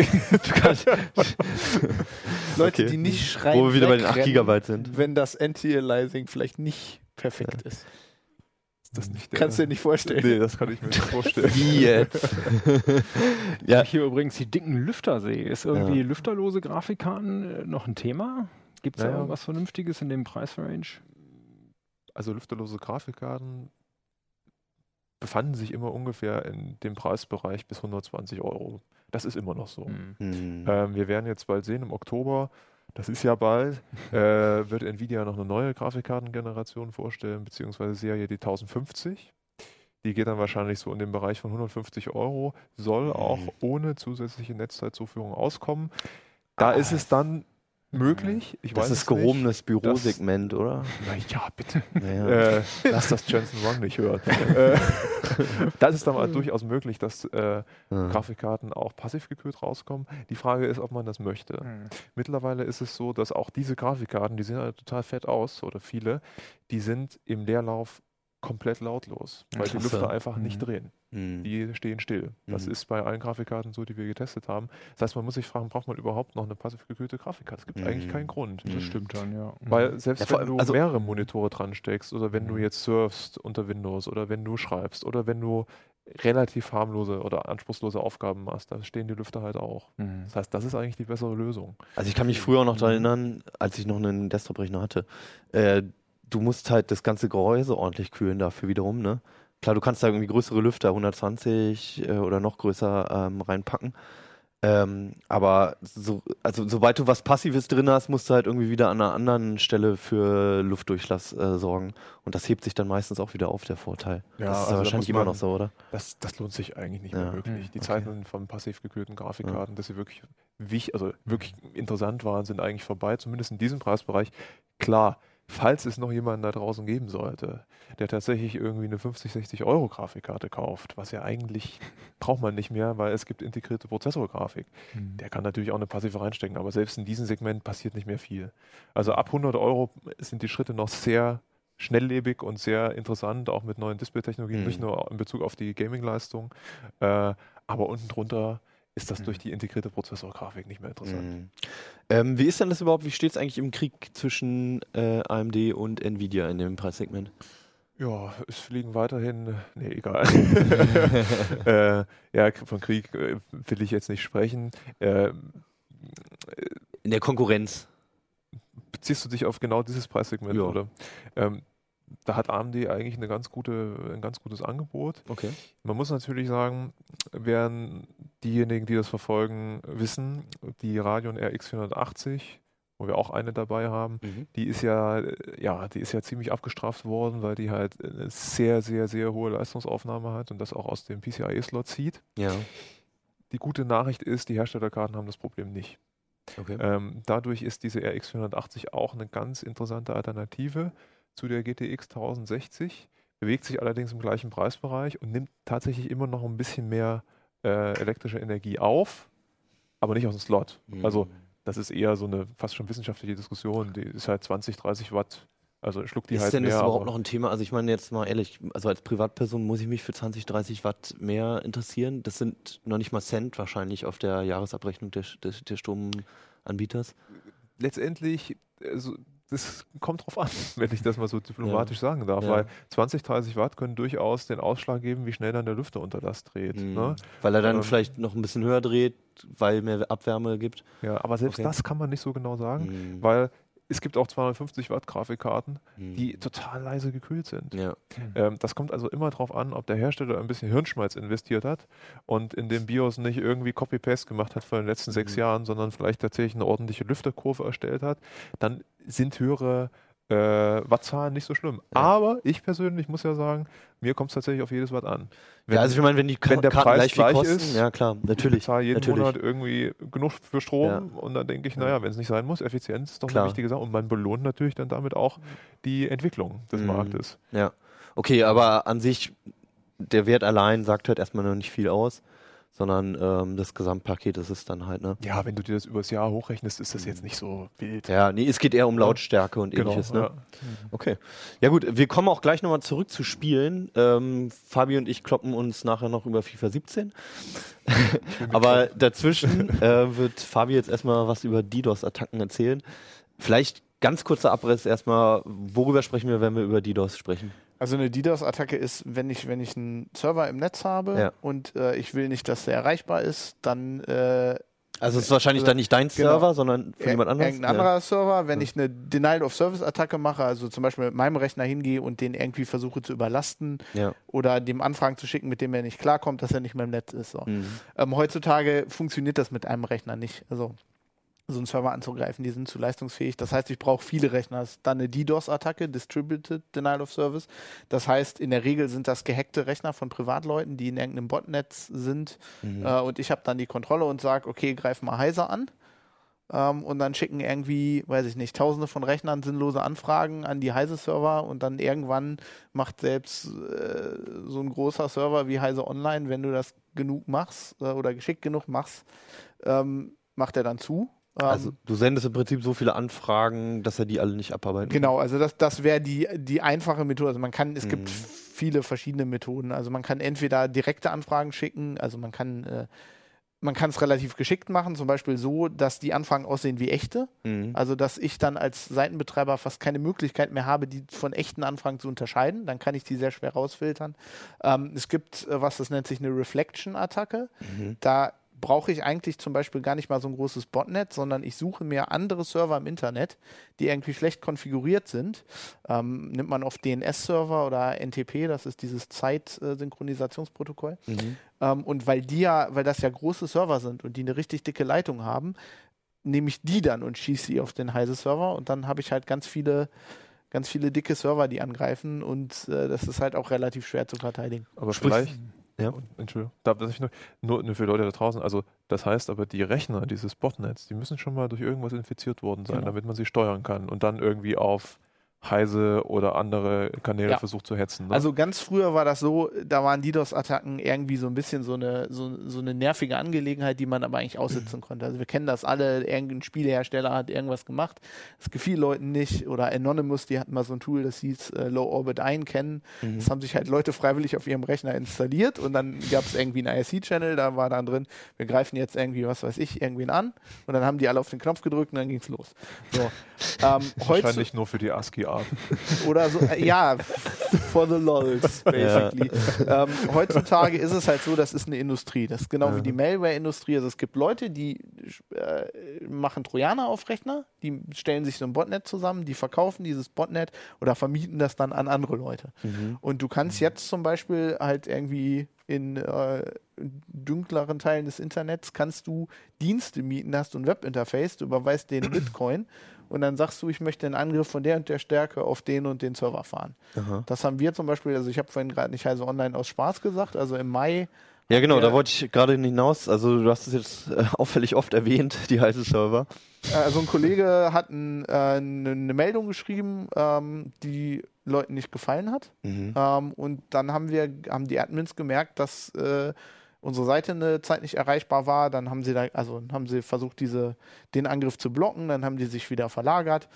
Leute, Okay. die nicht schreien, Wo wir wieder bei den 8 wegrennen, Gigabyte sind. wenn das Anti-Aliasing vielleicht nicht perfekt ist. ist das nicht der, Kannst du dir nicht vorstellen. Nee, das kann ich mir nicht vorstellen. Wie jetzt? ja, Hier übrigens die dicken Lüfter sehe. Ist irgendwie lüfterlose Grafikkarten äh, noch ein Thema? Gibt es Ja, da ja. irgendwas Vernünftiges in dem Preisrange? Also lüfterlose Grafikkarten befanden sich immer ungefähr in dem Preisbereich bis 120 Euro. Das ist immer noch so. Hm. Hm. Ähm, wir werden jetzt bald sehen, im Oktober, das ist ja bald, äh, wird Nvidia noch eine neue Grafikkartengeneration vorstellen, beziehungsweise Serie die 1050. Die geht dann wahrscheinlich so in den Bereich von 150 Euro, soll auch Mhm. ohne zusätzliche Netzzeitzuführung auskommen. Da Ah. ist es dann möglich. Ich das weiß ist es nicht. gehobenes Bürosegment, oder? Na ja, bitte. Naja. Äh, lass das Jensen Wang nicht hören. äh, das ist dann mal durchaus möglich, dass äh, Ja. Grafikkarten auch passiv gekühlt rauskommen. Die Frage ist, ob man das möchte. Hm. Mittlerweile ist es so, dass auch diese Grafikkarten, die sehen halt total fett aus, oder viele, die sind im Leerlauf komplett lautlos, weil die Klasse. Lüfter einfach nicht Mhm. drehen. Hm. Die stehen still. Das Mhm. ist bei allen Grafikkarten so, die wir getestet haben. Das heißt, man muss sich fragen, braucht man überhaupt noch eine passiv gekühlte Grafikkarte? Es gibt Mhm. eigentlich keinen Grund. Mhm. Das stimmt dann, ja. Weil selbst Ja, wenn du also- mehrere Monitore dran steckst oder wenn du Mhm. jetzt surfst unter Windows oder wenn du schreibst oder wenn du relativ harmlose oder anspruchslose Aufgaben machst, dann stehen die Lüfter halt auch. Hm. Das heißt, das ist eigentlich die bessere Lösung. Also ich kann mich früher auch noch daran Mhm. erinnern, als ich noch einen Desktop-Rechner hatte. Äh, du musst halt das ganze Gehäuse ordentlich kühlen dafür wiederum, ne? Klar, du kannst da irgendwie größere Lüfter, 120 äh, oder noch größer ähm, reinpacken. Ähm, aber so, also sobald du was Passives drin hast, musst du halt irgendwie wieder an einer anderen Stelle für Luftdurchlass äh, sorgen. Und das hebt sich dann meistens auch wieder auf, der Vorteil. Ja, das ist also ja da wahrscheinlich muss immer man- noch so, oder? Das, das lohnt sich eigentlich nicht Ja. mehr wirklich. Mhm, Die okay. Zeiten von passiv gekühlten Grafikkarten, dass sie wirklich, also wirklich interessant waren, sind eigentlich vorbei, zumindest in diesem Preisbereich. Klar, falls es noch jemanden da draußen geben sollte, der tatsächlich irgendwie eine 50, 60 Euro Grafikkarte kauft, was ja eigentlich braucht man nicht mehr, weil es gibt integrierte Prozessorgrafik. Hm. Der kann natürlich auch eine passive reinstecken, aber selbst in diesem Segment passiert nicht mehr viel. Also ab 100 Euro sind die Schritte noch sehr schnelllebig und sehr interessant, auch mit neuen Display-Technologien, Mhm. nicht nur in Bezug auf die Gaming-Leistung, äh, aber unten drunter ist das Mhm. durch die integrierte Prozessorgrafik nicht mehr interessant. Mhm. Ähm, wie ist denn das überhaupt? Wie steht es eigentlich im Krieg zwischen äh, AMD und Nvidia in dem Preissegment? Ja, es fliegen weiterhin, nee, egal. äh, ja, von Krieg äh, will ich jetzt nicht sprechen. Äh, In der Konkurrenz. beziehst du dich auf genau dieses Preissegment, Ja. oder? Ähm, da hat AMD eigentlich eine ganz gute, ein ganz gutes Angebot. Okay. Man muss natürlich sagen, während diejenigen, die das verfolgen, wissen, die Radeon RX 480, wo wir auch eine dabei haben, Mhm. die ist ja, ja, die ist ja ziemlich abgestraft worden, weil die halt eine sehr, sehr, sehr hohe Leistungsaufnahme hat und das auch aus dem PCIe-Slot zieht. Ja. Die gute Nachricht ist, die Herstellerkarten haben das Problem nicht. Okay. Ähm, dadurch ist diese RX 480 auch eine ganz interessante Alternative zu der GTX 1060, bewegt sich allerdings im gleichen Preisbereich und nimmt tatsächlich immer noch ein bisschen mehr äh, elektrische Energie auf, aber nicht aus dem Slot. Also Mhm. das ist eher so eine fast schon wissenschaftliche Diskussion. Die ist halt 20, 30 Watt Also schluckt die ist halt denn mehr. das überhaupt noch ein Thema? Also ich meine jetzt mal ehrlich, also als Privatperson muss ich mich für 20, 30 Watt mehr interessieren. Das sind noch nicht mal Cent wahrscheinlich auf der Jahresabrechnung des, des, des Stromanbieters. letztendlich, also, das kommt drauf an, wenn ich das mal so diplomatisch sagen darf, Ja. weil 20, 30 Watt können durchaus den Ausschlag geben, wie schnell dann der Lüfter unter Last dreht. Mhm. Ne? Weil er dann Ähm, vielleicht noch ein bisschen höher dreht, weil mehr Abwärme gibt. Ja, aber selbst Okay. das kann man nicht so genau sagen, Mhm. weil es gibt auch 250 Watt Grafikkarten, Mhm. die total leise gekühlt sind. ja. Ähm, das kommt also immer darauf an, ob der Hersteller ein bisschen Hirnschmalz investiert hat und in dem BIOS nicht irgendwie Copy-Paste gemacht hat von den letzten sechs Mhm. Jahren, sondern vielleicht tatsächlich eine ordentliche Lüfterkurve erstellt hat, dann sind höhere äh, Wattzahlen nicht so schlimm. Ja. Aber ich persönlich muss ja sagen, mir kommt es tatsächlich auf jedes Watt an. Wenn, ja, also ich meine, wenn die wenn der Karten Preis gleich gleich kosten, ist, ja klar, ich natürlich. bezahle jeden natürlich. Monat irgendwie genug für Strom Ja. und dann denke ich, Ja. naja, wenn es nicht sein muss, Effizienz ist doch Klar. eine wichtige Sache und man belohnt natürlich dann damit auch die Entwicklung des Mhm. Marktes. Ja. Okay, aber an sich, der Wert allein sagt halt erstmal noch nicht viel aus, sondern ähm, das Gesamtpaket ist es dann halt, ne? Ja, wenn du dir das übers Jahr hochrechnest, ist das jetzt nicht so wild. Ja, nee, es geht eher um Lautstärke und Genau, ähnliches, ne? ja. Okay. Ja gut, wir kommen auch gleich nochmal zurück zu Spielen. Ähm, Fabi und ich kloppen uns nachher noch über FIFA 17. Aber dazwischen äh, wird Fabi jetzt erstmal was über DDoS-Attacken erzählen. Vielleicht ganz kurzer Abriss erstmal, worüber sprechen wir, wenn wir über DDoS sprechen? Also eine DDoS-Attacke ist, wenn ich, wenn ich einen Server im Netz habe Ja. und äh, ich will nicht, dass der erreichbar ist, dann äh, Also es ist wahrscheinlich dann nicht dein genau. Server, sondern von Ir- jemand anderes. Irgendein anderer Server, wenn ich eine Denial-of-Service-Attacke mache, also zum Beispiel mit meinem Rechner hingehe und den irgendwie versuche zu überlasten Ja. oder dem Anfragen zu schicken, mit dem er nicht klarkommt, dass er nicht mehr im Netz ist. So. Mhm. Ähm, heutzutage funktioniert das mit einem Rechner nicht. Also so einen Server anzugreifen, die sind zu leistungsfähig. Das heißt, ich brauche viele Rechner. Das ist dann eine DDoS-Attacke, Distributed Denial of Service. Das heißt, in der Regel sind das gehackte Rechner von Privatleuten, die in irgendeinem Botnetz sind. Mhm. Äh, und ich habe dann die Kontrolle und sage, okay, greif mal heiser an. Ähm, und dann schicken irgendwie, weiß ich nicht, tausende von Rechnern sinnlose Anfragen an die Heise-Server und dann irgendwann macht selbst äh, so ein großer Server wie Heise Online, wenn du das genug machst äh, oder geschickt genug machst, ähm, macht er dann zu. Ähm, Also du sendest im Prinzip so viele Anfragen, dass er die alle nicht abarbeiten kann. Genau, also das, das wäre die, die einfache Methode. Also man kann, es gibt Mhm. viele verschiedene Methoden. Also man kann entweder direkte Anfragen schicken, also man kann äh, man kann es relativ geschickt machen, zum Beispiel so, dass die Anfragen aussehen wie echte. Mhm. Also dass ich dann als Seitenbetreiber fast keine Möglichkeit mehr habe, die von echten Anfragen zu unterscheiden. Dann kann ich die sehr schwer rausfiltern. Ähm, es gibt äh, was, das nennt sich eine Reflection-Attacke. Mhm. Da brauche ich eigentlich zum Beispiel gar nicht mal so ein großes Botnet, sondern ich suche mir andere Server im Internet, die irgendwie schlecht konfiguriert sind. Ähm, nimmt man oft DNS-Server oder NTP, das ist dieses Zeitsynchronisationsprotokoll. Mhm. Ähm, und weil die ja, weil das ja große Server sind und die eine richtig dicke Leitung haben, nehme ich die dann und schieße sie auf den Heise-Server und dann habe ich halt ganz viele, ganz viele dicke Server, die angreifen und äh, das ist halt auch relativ schwer zu verteidigen. Aber Sprich- vielleicht, Ja. Entschuldigung, darf ich nur, nur, nur für Leute da draußen, also das heißt aber, die Rechner dieses Botnets, die müssen schon mal durch irgendwas infiziert worden sein, Genau. damit man sie steuern kann und dann irgendwie auf Heise oder andere Kanäle Ja. versucht zu hetzen. Ne? Also ganz früher war das so, da waren DDoS-Attacken irgendwie so ein bisschen so eine, so, so eine nervige Angelegenheit, die man aber eigentlich aussitzen konnte. Also wir kennen das alle, irgendein Spielehersteller hat irgendwas gemacht, das gefiel Leuten nicht oder Anonymous, die hatten mal so ein Tool, das hieß äh, Low Orbit einkennen. Mhm. Das haben sich halt Leute freiwillig auf ihrem Rechner installiert und dann gab es irgendwie einen IRC-Channel, da war dann drin, wir greifen jetzt irgendwie, was weiß ich, irgendwen an und dann haben die alle auf den Knopf gedrückt und dann ging's los. So. Ähm, Wahrscheinlich nur für die ASCII-Art. oder so, äh, ja, for the lols, basically. Ähm, heutzutage ist es halt so, das ist eine Industrie. Das ist genau wie die Malware-Industrie. Also es gibt Leute, die äh, machen Trojaner auf Rechner, die stellen sich so ein Botnet zusammen, die verkaufen dieses Botnet oder vermieten das dann an andere Leute. Mhm. Und du kannst jetzt zum Beispiel halt irgendwie in äh, dunkleren Teilen des Internets kannst du Dienste mieten, hast du ein Webinterface, du überweist den Bitcoin und dann sagst du, ich möchte einen Angriff von der und der Stärke auf den und den Server fahren. Aha. Das haben wir zum Beispiel, also ich habe vorhin gerade nicht also online aus Spaß gesagt, also im Mai Ja, genau, Ja. da wollte ich gerade hinaus. Also, du hast es jetzt äh, auffällig oft erwähnt, die heiße Server. Äh, Also ein Kollege hat ein, äh, eine, eine Meldung geschrieben, ähm, die Leuten nicht gefallen hat. Mhm. Ähm, und dann haben wir, haben die Admins gemerkt, dass äh, unsere Seite eine Zeit nicht erreichbar war, dann haben sie da, also haben sie versucht, diese, den Angriff zu blocken, dann haben die sich wieder verlagert.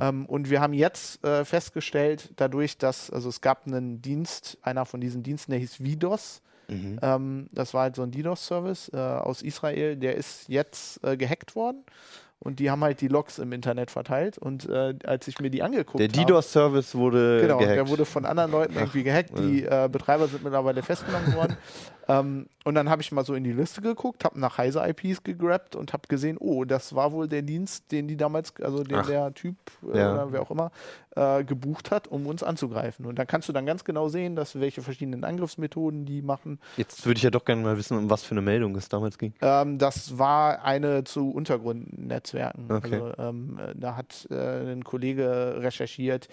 Ähm, und wir haben jetzt äh, festgestellt, dadurch, dass, also es gab einen Dienst, einer von diesen Diensten, der hieß VDOS. Mhm. Ähm, das war halt so ein DDoS-Service äh, aus Israel, der ist jetzt äh, gehackt worden. Und die haben halt die Logs im Internet verteilt. Und äh, als ich mir die angeguckt Der habe. DDoS-Service wurde Genau, gehackt. der wurde von anderen Leuten irgendwie gehackt. Die äh, Betreiber sind mittlerweile festgenommen worden. ähm, und dann habe ich mal so in die Liste geguckt, habe nach Heise-IPs gegrabt und habe gesehen, oh, das war wohl der Dienst, den die damals, also den Ach. der Typ äh, Ja. oder wer auch immer, äh, gebucht hat, um uns anzugreifen. Und dann kannst du dann ganz genau sehen, dass welche verschiedenen Angriffsmethoden die machen. Jetzt würde ich ja doch gerne mal wissen, um was für eine Meldung es damals ging. Ähm, das war eine zu Untergrundnetzwerken. Okay. Also, ähm, äh, da hat äh, ein Kollege recherchiert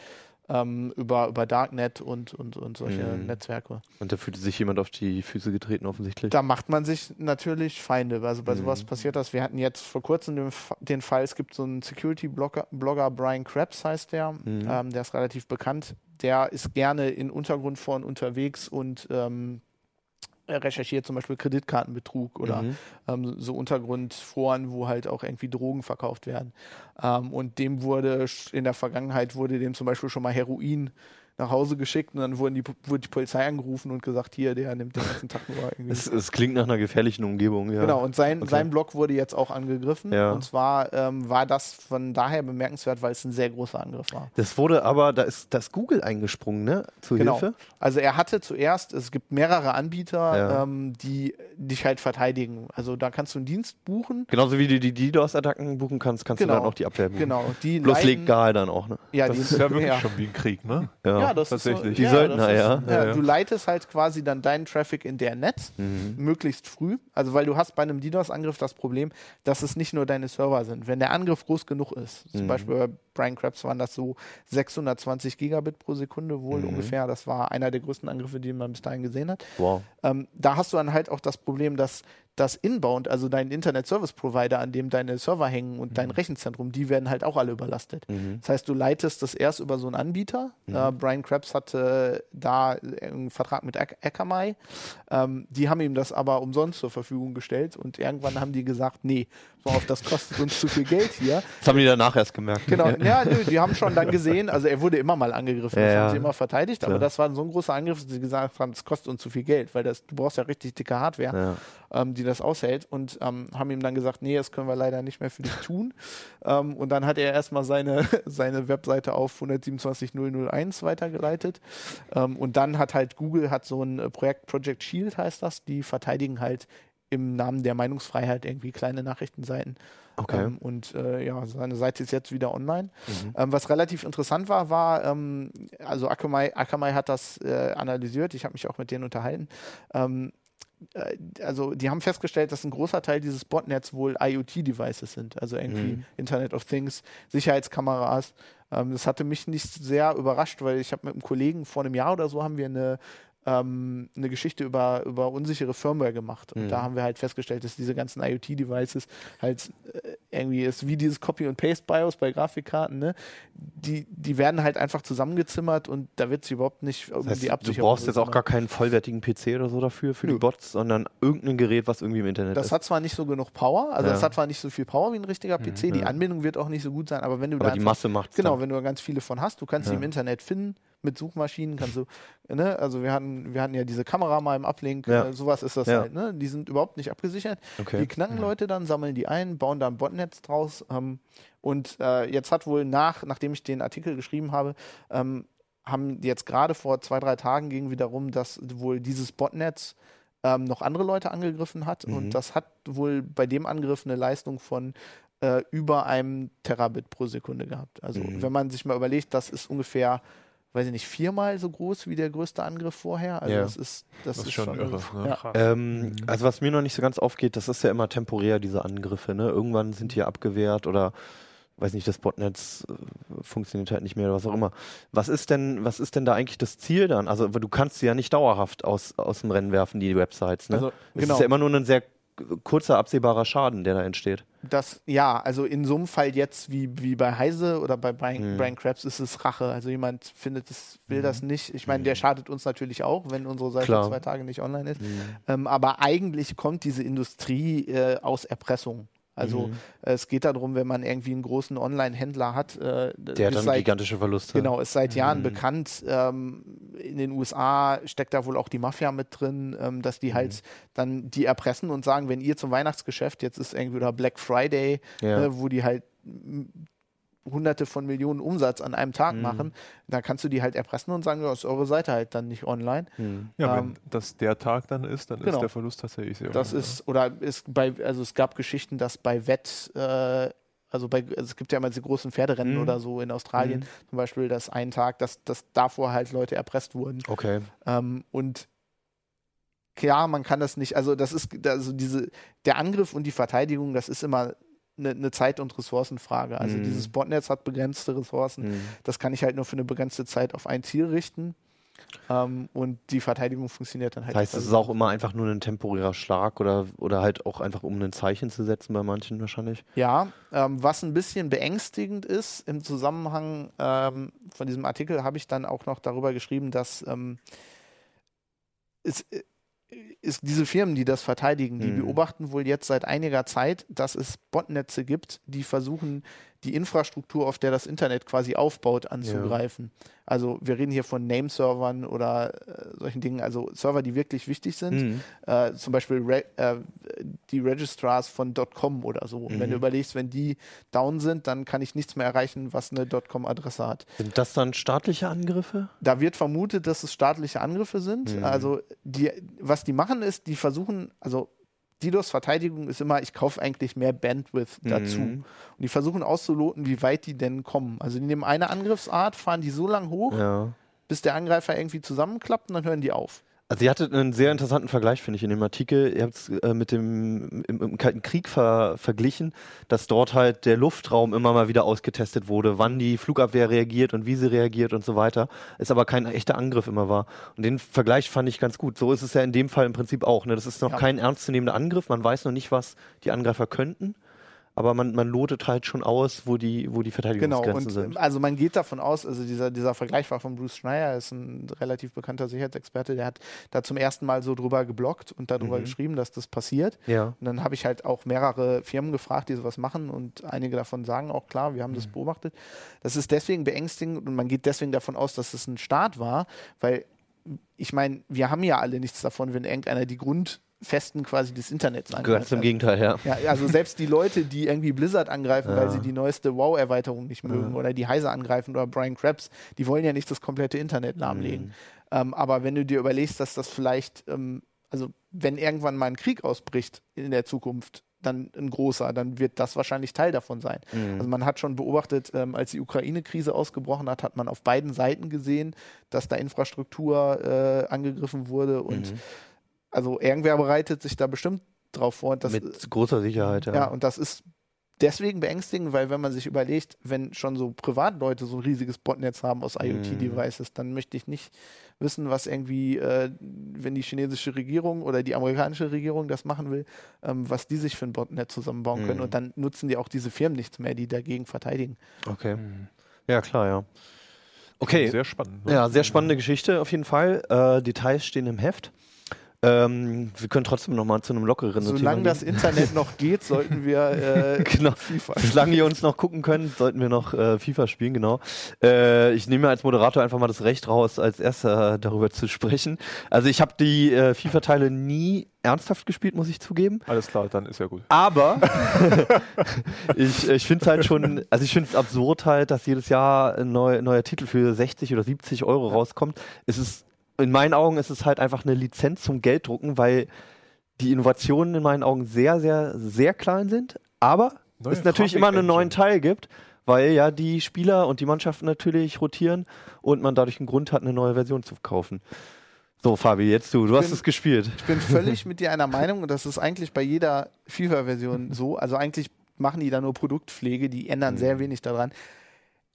ähm, über, über Darknet und, und, und solche Mhm. Netzwerke. Und da fühlte sich jemand auf die Füße getreten, offensichtlich. Da macht man sich natürlich Feinde. Also bei Mhm. sowas passiert das. Wir hatten jetzt vor kurzem den, den Fall, es gibt so einen Security-Blogger, Blogger, Brian Krebs heißt der, Mhm. ähm, der ist relativ bekannt. Der ist gerne in Untergrundforen unterwegs und ähm, recherchiert zum Beispiel Kreditkartenbetrug oder Mhm. ähm, so Untergrundforen, wo halt auch irgendwie Drogen verkauft werden. Ähm, und dem wurde in der Vergangenheit wurde dem zum Beispiel schon mal Heroin nach Hause geschickt und dann wurden die, wurde die Polizei angerufen und gesagt, hier, der nimmt den ganzen Tag nur irgendwie. Es, es klingt nach einer gefährlichen Umgebung, ja. Genau, und sein, Okay. sein Blog wurde jetzt auch angegriffen. Ja. Und zwar ähm, war das von daher bemerkenswert, weil es ein sehr großer Angriff war. Das wurde aber, da ist das Google eingesprungen, ne? Zur Genau. Hilfe. Also er hatte zuerst, es gibt mehrere Anbieter, Ja. ähm, die dich halt verteidigen. Also da kannst du einen Dienst buchen. Genauso wie du die DDoS-Attacken buchen kannst, kannst Genau. du dann auch die Abwehr buchen. Genau, die Bloß leiten- legal dann auch, ne? Ja, Das die, ist ja wirklich ja. schon wie ein Krieg, ne? Ja, das Tatsächlich. ist so, Die Söldner, das ist, ja. Ja, ja. Du leitest halt quasi dann deinen Traffic in der Netz Mhm. möglichst früh. Also weil du hast bei einem DDoS-Angriff das Problem, dass es nicht nur deine Server sind. Wenn der Angriff groß genug ist, zum Mhm. Beispiel bei Brian Krebs waren das so 620 Gigabit pro Sekunde wohl Mhm. ungefähr. Das war einer der größten Angriffe, die man bis dahin gesehen hat. Wow. Ähm, da hast du dann halt auch das Problem, dass das Inbound, also dein Internet Service Provider, an dem deine Server hängen und dein Rechenzentrum, die werden halt auch alle überlastet. Mhm. Das heißt, du leitest das erst über so einen Anbieter. Äh, Brian Krebs hatte da einen Vertrag mit Akamai. Ähm, die haben ihm das aber umsonst zur Verfügung gestellt und irgendwann haben die gesagt, nee, mal auf, das kostet uns zu viel Geld hier. Das haben die danach erst gemerkt. Genau, ja, nö, die haben schon dann gesehen, also er wurde immer mal angegriffen, Ja, das haben sie immer verteidigt, aber das war so ein großer Angriff, dass sie gesagt haben, das kostet uns zu viel Geld, weil das, du brauchst ja richtig dicke Hardware, ähm, die das aushält und ähm, haben ihm dann gesagt, nee, das können wir leider nicht mehr für dich tun. ähm, und dann hat er erstmal seine, seine Webseite auf 127.001 weitergeleitet ähm, und dann hat halt Google hat so ein äh, Projekt Project Shield heißt das, die verteidigen halt im Namen der Meinungsfreiheit irgendwie kleine Nachrichtenseiten. Okay. Ähm, und äh, ja, seine Seite ist jetzt wieder online. Mhm. Ähm, was relativ interessant war, war, ähm, also Akamai, Akamai hat das äh, analysiert, ich habe mich auch mit denen unterhalten. Ähm, äh, also die haben festgestellt, dass ein großer Teil dieses Botnets wohl IoT-Devices sind, also irgendwie Mhm. Internet of Things, Sicherheitskameras. Ähm, das hatte mich nicht sehr überrascht, weil ich habe mit einem Kollegen vor einem Jahr oder so haben wir eine ähm, eine Geschichte über, über unsichere Firmware gemacht. Und Mhm. da haben wir halt festgestellt, dass diese ganzen IoT-Devices halt äh, irgendwie ist wie dieses Copy- und Paste-BIOS bei Grafikkarten, ne? Die, die werden halt einfach zusammengezimmert und da wird sich überhaupt nicht um Das heißt, die du brauchst jetzt auch gar keinen vollwertigen PC oder so dafür, für die Nö. Bots, sondern irgendein Gerät, was irgendwie im Internet Das ist. hat zwar nicht so genug Power, also Ja. das hat zwar nicht so viel Power wie ein richtiger PC, die ja. Anbindung wird auch nicht so gut sein, aber wenn du aber da die Masse macht Genau, wenn du da ganz viele von hast, du kannst sie Ja. im Internet finden, mit Suchmaschinen kannst du, ne, also wir hatten, wir hatten ja diese Kamera mal im Uplink, Ja. äh, sowas ist das Ja. halt, ne? Die sind überhaupt nicht abgesichert. Okay. Die knacken Leute dann, sammeln die ein, bauen da ein Botnetz draus. Ähm, und äh, jetzt hat wohl nach, nachdem ich den Artikel geschrieben habe, ähm, haben jetzt gerade vor zwei, drei Tagen ging wieder rum, dass wohl dieses Botnetz ähm, noch andere Leute angegriffen hat. Mhm. Und das hat wohl bei dem Angriff eine Leistung von äh, über einem Terabit pro Sekunde gehabt. Also Mhm. wenn man sich mal überlegt, das ist ungefähr, weiß ich nicht, viermal so groß wie der größte Angriff vorher. Also Ja. das ist, das, Das ist ist schon irre, ne? Ja. Ähm, Also was mir noch nicht so ganz aufgeht, das ist ja immer temporär, diese Angriffe. Ne? Irgendwann sind die abgewehrt oder weiß nicht, das Botnetz äh, funktioniert halt nicht mehr oder was auch immer. Was ist denn, was ist denn da eigentlich das Ziel dann? Also du kannst sie ja nicht dauerhaft aus, aus dem Rennen werfen, die Websites. Ne? Also, Es genau. ist ja immer nur ein sehr kurzer absehbarer Schaden, der da entsteht. Das, ja, also in so einem Fall jetzt wie, wie bei Heise oder bei Brian, Mhm. Brian Krebs ist es Rache. Also jemand findet es, will das nicht. Ich meine, der Mhm. schadet uns natürlich auch, wenn unsere Seite Klar. zwei Tage nicht online ist. Ähm, aber eigentlich kommt diese Industrie äh, aus Erpressung. Also Mhm. äh, es geht darum, wenn man irgendwie einen großen Online-Händler hat, äh, Der dann seit, gigantische Verluste. Genau, ist seit Jahren Mhm. bekannt. Ähm, in den USA steckt da wohl auch die Mafia mit drin, ähm, dass Mhm. die halt dann die erpressen und sagen, wenn ihr zum Weihnachtsgeschäft, jetzt ist irgendwie oder Black Friday, Ja. ne, wo die halt hunderte von Millionen Umsatz an einem Tag Mhm. machen, da kannst du die halt erpressen und sagen, ja, ist eure Seite halt dann nicht online. Mhm. Ja, Ähm, wenn das der Tag dann ist, dann genau. ist der Verlust tatsächlich sehr Das ist, oder ist bei, also es gab Geschichten, dass bei Wett, äh, also bei, also es gibt ja immer diese großen Pferderennen Mhm. oder so in Australien, Mhm. zum Beispiel, dass einen Tag, dass, dass davor halt Leute erpresst wurden. Okay. Ähm, und klar, man kann das nicht, also das ist, also diese, der Angriff und die Verteidigung, das ist immer eine, eine Zeit- und Ressourcenfrage. Also Mhm. dieses Botnetz hat begrenzte Ressourcen. Mhm. Das kann ich halt nur für eine begrenzte Zeit auf ein Ziel richten. Ähm, und die Verteidigung funktioniert dann halt. Das heißt, es ist auch immer einfach nur ein temporärer Schlag oder, oder halt auch einfach, um ein Zeichen zu setzen bei manchen wahrscheinlich. Ja, ähm, was ein bisschen beängstigend ist im Zusammenhang ähm, von diesem Artikel, habe ich dann auch noch darüber geschrieben, dass ähm, es, äh, ist diese Firmen, die das verteidigen, die Mhm. beobachten wohl jetzt seit einiger Zeit, dass es Botnetze gibt, die versuchen, die Infrastruktur, auf der das Internet quasi aufbaut, anzugreifen. Also wir reden hier von Name-Servern oder äh, solchen Dingen, also Server, die wirklich wichtig sind Mhm. äh, zum Beispiel Re äh, die Registrars von .com oder so. Und Wenn Mhm. du überlegst, wenn die down sind, dann kann ich nichts mehr erreichen, was eine .com-Adresse hat. Sind das dann staatliche Angriffe? Da wird vermutet, dass es staatliche Angriffe sind. Mhm. Also die, was die machen ist, die versuchen, also DDoS-Verteidigung ist immer, ich kaufe eigentlich mehr Bandwidth dazu. Mhm. Und die versuchen auszuloten, wie weit die denn kommen. Also die nehmen eine Angriffsart, fahren die so lang hoch, Ja. bis der Angreifer irgendwie zusammenklappt und dann hören die auf. Also ihr hattet einen sehr interessanten Vergleich, finde ich, in dem Artikel. Ihr habt es äh, mit dem im, im Kalten Krieg ver verglichen, dass dort halt der Luftraum immer mal wieder ausgetestet wurde, wann die Flugabwehr reagiert und wie sie reagiert und so weiter. Es aber kein echter Angriff immer war. Und den Vergleich fand ich ganz gut. So ist es ja in dem Fall im Prinzip auch. Ne? Das ist noch Ja. kein ernstzunehmender Angriff. Man weiß noch nicht, was die Angreifer könnten. Aber man, man lotet halt schon aus, wo die, wo die Genau, Verteidigungsgrenzen und sind. also man geht davon aus, also dieser, dieser Vergleich war von Bruce Schneier, ist ein relativ bekannter Sicherheitsexperte, der hat da zum ersten Mal so drüber geblockt und darüber Mhm. geschrieben, dass das passiert. Ja. Und dann habe ich halt auch mehrere Firmen gefragt, die sowas machen und einige davon sagen auch klar, wir haben das beobachtet. Das ist deswegen beängstigend und man geht deswegen davon aus, dass es ein Staat war, weil ich meine, wir haben ja alle nichts davon, wenn irgendeiner die Grundfesten quasi des Internets angreift. Ganz im Gegenteil, ja. ja, also selbst die Leute, die irgendwie Blizzard angreifen, weil Ja. sie die neueste WoW-Erweiterung nicht mögen oder die Heise angreifen oder Brian Krebs, die wollen ja nicht das komplette Internet lahmlegen. Mhm. Ähm, aber wenn du dir überlegst, dass das vielleicht, ähm, also wenn irgendwann mal ein Krieg ausbricht in der Zukunft, dann ein großer, dann wird das wahrscheinlich Teil davon sein. Mhm. Also man hat schon beobachtet, ähm, als die Ukraine-Krise ausgebrochen hat, hat man auf beiden Seiten gesehen, dass da Infrastruktur äh, angegriffen wurde und Mhm. Also irgendwer bereitet sich da bestimmt drauf vor. Und das, Mit großer Sicherheit, ja. ja, und das ist deswegen beängstigend, weil wenn man sich überlegt, wenn schon so Privatleute so ein riesiges Botnetz haben aus IoT-Devices, dann möchte ich nicht wissen, was irgendwie, äh, wenn die chinesische Regierung oder die amerikanische Regierung das machen will, ähm, was die sich für ein Botnet zusammenbauen können. Mhm. Und dann nutzen die auch diese Firmen nichts mehr, die dagegen verteidigen. Okay. Ja, klar, ja. Okay. Sehr spannend. ne? Ja, sehr spannende Geschichte auf jeden Fall. Äh, Details stehen im Heft. Ähm, wir können trotzdem noch mal zu einem lockeren Thema Solange das gehen. Internet noch geht, sollten wir äh, Genau. FIFA Solange ihr uns noch gucken könnt, sollten wir noch äh, FIFA spielen, genau. Äh, ich nehme mir als Moderator einfach mal das Recht raus, als erster darüber zu sprechen. Also ich habe die äh, FIFA-Teile nie ernsthaft gespielt, muss ich zugeben. Alles klar, dann ist ja gut. Aber ich, ich finde es halt schon, also ich finde es absurd halt, dass jedes Jahr ein neu, neuer Titel für 60 oder 70 Euro rauskommt. Es ist, in meinen Augen ist es halt einfach eine Lizenz zum Gelddrucken, weil die Innovationen in meinen Augen sehr, sehr, sehr klein sind. Aber Neue es natürlich immer einen neuen. Teil gibt, weil ja die Spieler und die Mannschaften natürlich rotieren und man dadurch einen Grund hat, eine neue Version zu kaufen. So, Fabi, jetzt du. Du hast bin- es gespielt. Ich bin völlig mit dir einer Meinung und das ist eigentlich bei jeder FIFA-Version so. Also eigentlich machen die da nur Produktpflege, die ändern sehr wenig daran.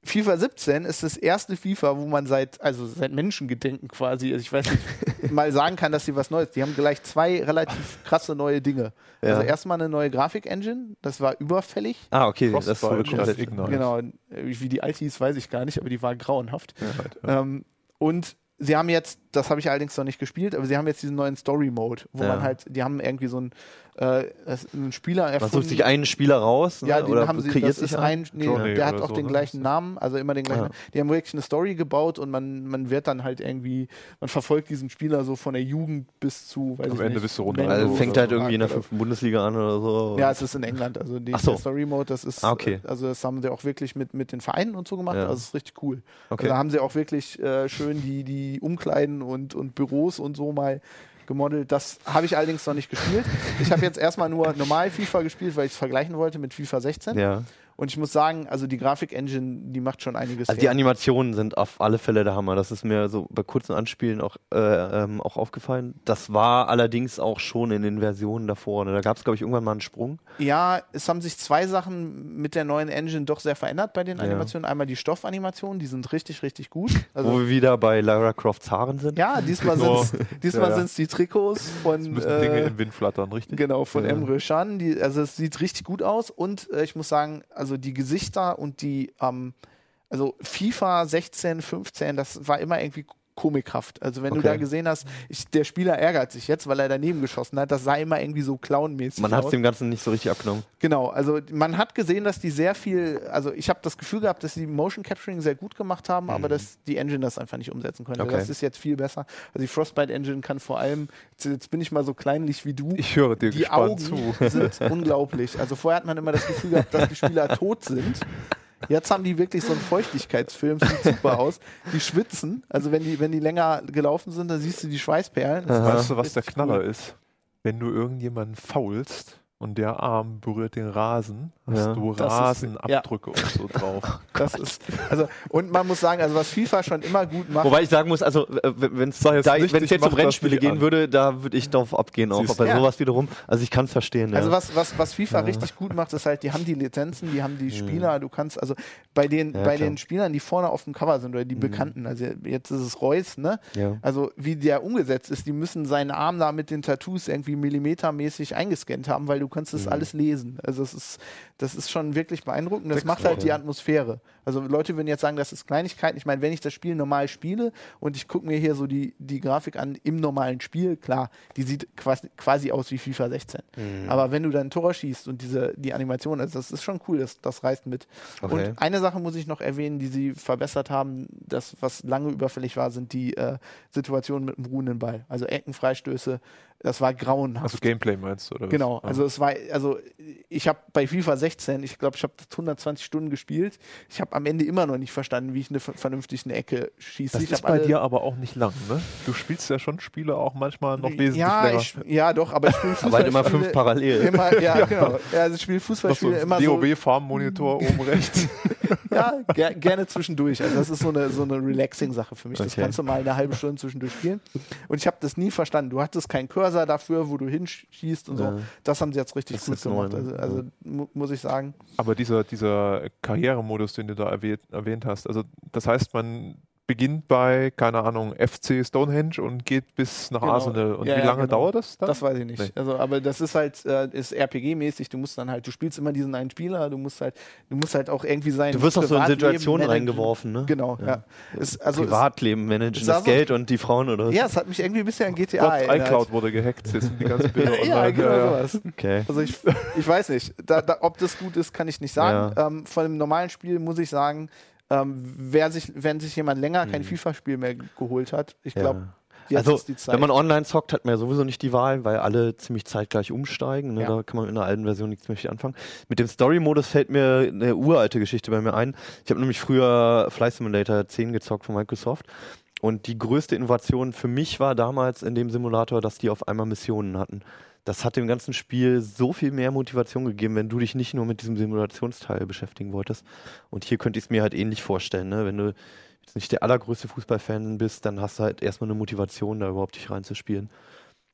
FIFA 17 ist das erste FIFA, wo man seit, also seit Menschengedenken quasi, also ich weiß nicht, mal sagen kann, dass sie was Neues. Die haben gleich zwei relativ krasse neue Dinge. Ja. Also erstmal eine neue Grafik-Engine, das war überfällig. Ah, okay, das statt komplett. Genau, wie die alte hieß, weiß ich gar nicht, aber die war grauenhaft. Ja, halt, ja. Ähm, und sie haben jetzt, das habe ich allerdings noch nicht gespielt, aber sie haben jetzt diesen neuen Story-Mode, wo Ja. man halt, die haben irgendwie so einen, äh, einen Spieler Man erfunden. sucht sich einen Spieler raus ne? Ja, den oder haben sie, kreiert sich einen? ein, nee, der hat auch so, den ne? gleichen Namen, also immer den gleichen. Ja. Namen. Die haben wirklich eine Story gebaut und man, man wird dann halt irgendwie, man verfolgt diesen Spieler so von der Jugend bis zu, weiß Am ich Ende nicht, bist du runter. Also fängt so. halt irgendwie in der fünften Bundesliga an oder so. Ja, es ist in England. Also die, so. der Story Mode, das ist, Ah, okay. also das haben sie auch wirklich mit, mit den Vereinen und so gemacht. Ja. Also das ist richtig cool. okay. Also da haben sie auch wirklich äh, schön die, die Umkleiden und, und Büros und so mal gemodelt. Das habe ich allerdings noch nicht gespielt. Ich habe jetzt erstmal nur normal FIFA gespielt, weil ich es vergleichen wollte mit FIFA 16. ja. Und ich muss sagen, also die Grafik-Engine, die macht schon einiges Also die. Animationen sind auf alle Fälle der Hammer. Das ist mir so bei kurzen Anspielen auch, äh, ähm, auch aufgefallen. Das war allerdings auch schon in den Versionen davor. Ne? Da gab es, glaube ich, irgendwann mal einen Sprung. Ja, es haben sich zwei Sachen mit der neuen Engine doch sehr verändert bei den Ja. Animationen. Einmal die Stoffanimationen, die sind richtig, richtig gut. wo Also, wir wieder bei Lara Crofts Haaren sind. ja, diesmal Oh. sind es diesmal Ja, ja. die Trikots von Es müssen Dinge äh, im Wind flattern, richtig? Genau, von Ja. Emre Can. Die, also es sieht richtig gut aus und äh, ich muss sagen, also die Gesichter und die, ähm, also FIFA 16, 15, das war immer irgendwie komikhaft. Also wenn du Okay. da gesehen hast, ich, der Spieler ärgert sich jetzt, weil er daneben geschossen hat, das sah immer irgendwie so clownmäßig Man hat es dem Ganzen nicht so richtig abgenommen. Genau, also man hat gesehen, dass die sehr viel, also ich habe das Gefühl gehabt, dass sie Motion Capturing sehr gut gemacht haben, aber dass die Engine das einfach nicht umsetzen konnte. Mhm. Okay. Das ist jetzt viel besser. Also die Frostbite Engine kann vor allem, jetzt, jetzt bin ich mal so kleinlich wie du, Ich höre dir die gespannt Augen zu. sind unglaublich. Also vorher hat man immer das Gefühl gehabt, dass die Spieler tot sind. Jetzt haben die wirklich so einen Feuchtigkeitsfilm, sieht super aus. Die schwitzen, also wenn die, wenn die länger gelaufen sind, dann siehst du die Schweißperlen. Das Weißt du, was der Knaller cool. ist? Wenn du irgendjemanden faulst und der Arm berührt den Rasen, hast Ja. du Rasenabdrücke und so drauf. Das ist, also, und man muss sagen, also was FIFA schon immer gut macht, Wobei ich sagen muss, also äh, wenn es jetzt da, nicht, wenn es ich jetzt um Rennspiele gehen an. würde, da würde ich drauf abgehen auch. Aber du. sowas wiederum, also ich kann es verstehen. Ja. Also was, was, was FIFA Ja. richtig gut macht, ist halt, die haben die Lizenzen, die haben die Spieler, du kannst, also bei den, Ja, bei den Spielern, die vorne auf dem Cover sind oder die Bekannten, also jetzt ist es Reus, ne? ja. Also wie der umgesetzt ist, die müssen seinen Arm da mit den Tattoos irgendwie millimetermäßig eingescannt haben, weil du kannst das alles lesen. Also das ist, das ist schon wirklich beeindruckend. Das Sechs macht halt die Atmosphäre. Also Leute würden jetzt sagen, das ist Kleinigkeiten. Ich meine, wenn ich das Spiel normal spiele und ich gucke mir hier so die, die Grafik an im normalen Spiel, klar, die sieht quasi, quasi aus wie FIFA 16. Mhm. Aber wenn du dann ein Tor schießt und diese, die Animation, also das ist schon cool, das, das reißt mit. Okay. Und eine Sache muss ich noch erwähnen, die sie verbessert haben, das, was lange überfällig war, sind die äh, Situationen mit dem ruhenden Ball. Also Eckenfreistöße, das war grauenhaft. Also Gameplay meinst du, oder? Genau, Ja. also es war, also ich habe bei FIFA 16, ich glaube, ich habe 120 Stunden gespielt. Ich habe am Ende immer noch nicht verstanden, wie ich eine ver- vernünftig eine Ecke schieße. Das ich ist bei dir aber auch nicht lang, ne? Du spielst ja schon Spiele auch manchmal noch wesentlich ja, länger. ich, ja, doch, aber ich spiele Fußball. Aber halt immer fünf parallel. Immer, ja, genau. Ja, also ich spiele so Fußballspiele ein immer so DOW-Farm-Monitor oben rechts. Ja, ger gerne zwischendurch. Also das ist so eine, so eine Relaxing-Sache für mich. Das Okay. kannst du mal eine halbe Stunde zwischendurch spielen. Und ich habe das nie verstanden. Du hattest keinen Cursor dafür, wo du hinschießt und so. Ja. Das haben sie jetzt richtig Das gut jetzt neu, gemacht. ne? Also, also mu muss ich sagen. Aber dieser, dieser Karrieremodus, den du da erwähnt, erwähnt hast, also das heißt, man beginnt bei, keine Ahnung, FC Stonehenge und geht bis nach Genau. Arsenal. Und Ja, wie ja, lange genau. dauert das dann? Das weiß ich nicht. Nee. Also, aber das ist halt, äh, ist RPG-mäßig. Du musst dann halt, du spielst immer diesen einen Spieler. Du musst halt, du musst halt auch irgendwie sein. Du wirst auch so in Situationen managen. reingeworfen, ne? Genau, ja. Ist, also Privatleben managen, sah das so- Geld und die Frauen oder was? ja, es hat mich irgendwie ein bisschen an GTA Gott, erinnert. iCloud wurde gehackt, jetzt sind die ganzen Bilder Ja, online. genau sowas. Okay. Also ich, ich weiß nicht, da, da, ob das gut ist, kann ich nicht sagen. Ähm, von dem normalen Spiel muss ich sagen, ähm, wer sich, wenn sich jemand länger kein FIFA-Spiel mehr geholt hat, ich glaube, Mhm. Ja. jetzt Also, ist die Zeit. wenn man online zockt, hat man ja sowieso nicht die Wahl, weil alle ziemlich zeitgleich umsteigen. Ne? Ja. Da kann man in der alten Version nichts mehr viel anfangen. Mit dem Story-Modus fällt mir eine uralte Geschichte bei mir ein. Ich habe nämlich früher Fly Simulator 10 gezockt von Microsoft. Und die größte Innovation für mich war damals in dem Simulator, dass die auf einmal Missionen hatten. Das hat dem ganzen Spiel so viel mehr Motivation gegeben, wenn du dich nicht nur mit diesem Simulationsteil beschäftigen wolltest. Und hier könnte ich es mir halt ähnlich vorstellen. Ne? Wenn du jetzt nicht der allergrößte Fußballfan bist, dann hast du halt erstmal eine Motivation, da überhaupt dich reinzuspielen.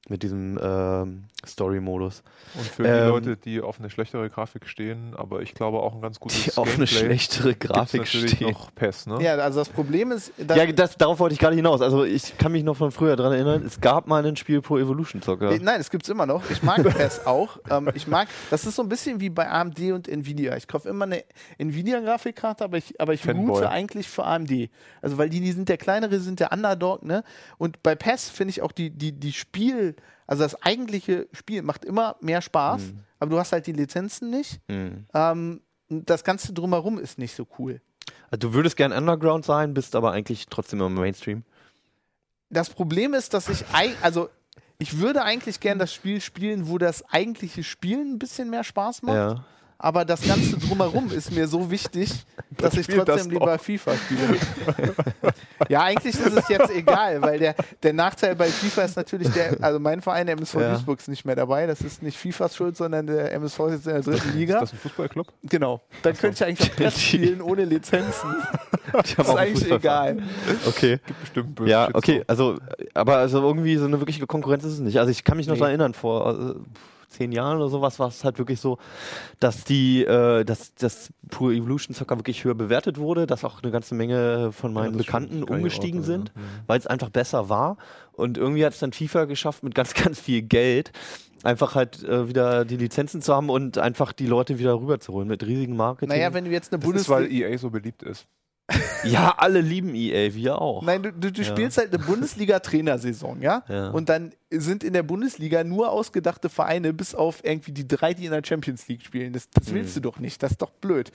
Mit diesem ähm, Story-Modus. Und für die Ähm, Leute, die auf eine schlechtere Grafik stehen, aber ich glaube auch ein ganz gutes Die auf eine schlechtere Grafik stehen. noch PES, ne? Ja, also das Problem ist, dass, Ja, das, darauf wollte ich gerade hinaus. Also ich kann mich noch von früher dran erinnern, es gab mal ein Spiel Pro Evolution Soccer. Nein, es gibt's immer noch. Ich mag PES auch. Ähm, ich mag, das ist so ein bisschen wie bei AMD und Nvidia. Ich kaufe immer eine Nvidia-Grafikkarte, aber ich, aber ich route eigentlich für AMD. Also weil die, die sind der kleinere, sind der Underdog, ne? Und bei PES finde ich auch die, die, die Spiel, also das eigentliche Spiel macht immer mehr Spaß, aber du hast halt die Lizenzen nicht. Mhm. Ähm, das Ganze drumherum ist nicht so cool. Also du würdest gern Underground sein, bist aber eigentlich trotzdem im Mainstream. Das Problem ist, dass ich, also ich würde eigentlich gern das Spiel spielen, wo das eigentliche Spielen ein bisschen mehr Spaß macht. Ja. Aber das Ganze drumherum ist mir so wichtig, dass ich spielt das trotzdem lieber FIFA spiele. ja, eigentlich ist es jetzt egal, weil der, der Nachteil bei FIFA ist natürlich der, also mein Verein, der MSV Ja. Duisburg, ist nicht mehr dabei. Das ist nicht FIFAs Schuld, sondern der MSV ist jetzt in der dritten Ist Liga. das ein Fußballclub? Genau. Dann könnte ich eigentlich auch spielen ohne Lizenzen. Ich Das ist eigentlich egal. Okay. Bestimmt böse Ja, okay, also, aber also irgendwie so eine wirkliche Konkurrenz ist es nicht. Also ich kann mich noch Nee. daran erinnern, vor äh, zehn Jahren oder sowas war es halt wirklich so, dass die, äh, dass das Pro Evolution Soccer wirklich höher bewertet wurde, dass auch eine ganze Menge von meinen das Bekannten umgestiegen sagen, sind, ja. Weil es einfach besser war. Und irgendwie hat es dann FIFA geschafft, mit ganz, ganz viel Geld einfach halt äh, wieder die Lizenzen zu haben und einfach die Leute wieder rüberzuholen mit riesigen Marketing. Naja, wenn du jetzt eine Das ist, weil Bundesliga. EA so beliebt ist. Ja, alle lieben EA, wir auch. Nein, du, du, du Ja. spielst halt eine Bundesliga-Trainersaison, ja? Ja. Und dann sind in der Bundesliga nur ausgedachte Vereine, bis auf irgendwie die drei, die in der Champions League spielen. Das, das willst du Mhm. doch nicht. Das ist doch blöd.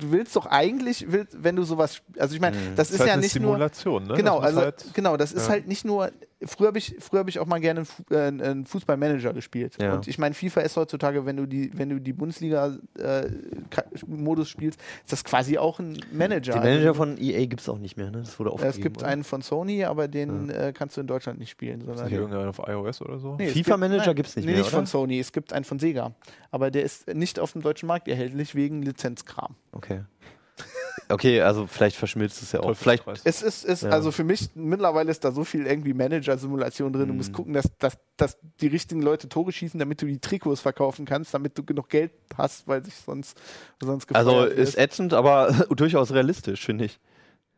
Du willst doch eigentlich, willst, wenn du sowas, also ich meine, das Das ist halt ja nicht nur, Simulation, ne? genau, also halt, genau, das ist ja. halt nicht nur. Früher habe ich, früher hab ich auch mal gerne einen äh, einen Fußballmanager gespielt. Ja. Und ich meine, FIFA ist heutzutage, wenn du die, wenn du die Bundesliga-Modus spielst, ist das quasi auch ein Manager. Den Manager von EA gibt es auch nicht mehr, ne? Das wurde Äh, aufgegeben. es gibt oder? einen von Sony, aber den äh, kannst du in Deutschland nicht spielen. Ist Sondern nicht irgendeiner auf iOS oder so? Nee, es FIFA-Manager nein, gibt's nicht nee, mehr, nicht oder? von Sony, es gibt einen von Sega. Aber der ist nicht auf dem deutschen Markt erhältlich wegen Lizenzkram. Okay. Okay, also vielleicht verschmilzt es ja auch. Vielleicht. Es ist, ist Ja. also für mich, mittlerweile ist da so viel irgendwie Manager-Simulation drin. Du Mhm. musst gucken, dass, dass, dass die richtigen Leute Tore schießen, damit du die Trikots verkaufen kannst, damit du genug Geld hast, weil sich sonst, sonst also ist ätzend, aber durchaus realistisch, finde ich.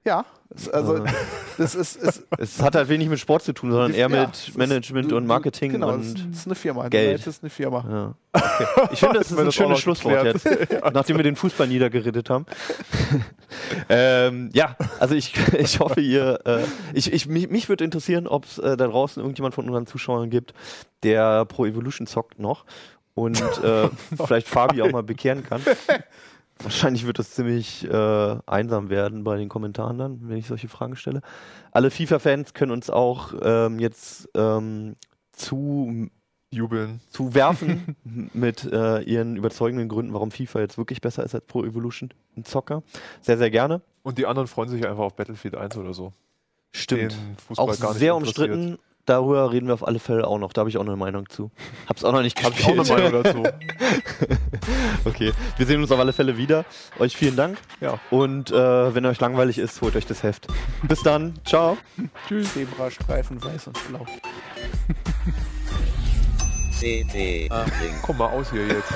Ja, es- also Also- das ist, ist Es hat halt wenig mit Sport zu tun, sondern eher ja, mit es ist- Management du- und Marketing Genau, es und ist eine Firma. Geld. Das ist eine Firma. ja. okay. Ich finde, das ist ein das schönes Schlusswort jetzt, nachdem wir den Fußball niedergeredet haben. ähm, ja, also ich, ich hoffe, ihr, äh, ich, ich, mich, mich würde interessieren, ob es äh, da draußen irgendjemand von unseren Zuschauern gibt, der Pro Evolution zockt noch und äh, vielleicht Fabi auch mal bekehren kann. Wahrscheinlich wird das ziemlich äh, einsam werden bei den Kommentaren dann, wenn ich solche Fragen stelle. Alle FIFA-Fans können uns auch ähm, jetzt ähm, zu, Jubeln. zu werfen mit äh, ihren überzeugenden Gründen, warum FIFA jetzt wirklich besser ist als Pro Evolution ein Zocker. Sehr, sehr gerne. Und die anderen freuen sich einfach auf Battlefield 1 oder so. Den Fußball Auch gar nicht sehr umstritten. Darüber reden wir auf alle Fälle auch noch. Da habe ich auch eine Meinung zu. Hab's auch noch nicht Hab ich auch eine gespielt. Meinung dazu. Okay, wir sehen uns auf alle Fälle wieder. Euch vielen Dank. Ja. Und äh, wenn euch langweilig ist, holt euch das Heft. Bis dann. Ciao. Zebrastreifen, weiß und blau. CD Uplink. Komm mal aus hier jetzt.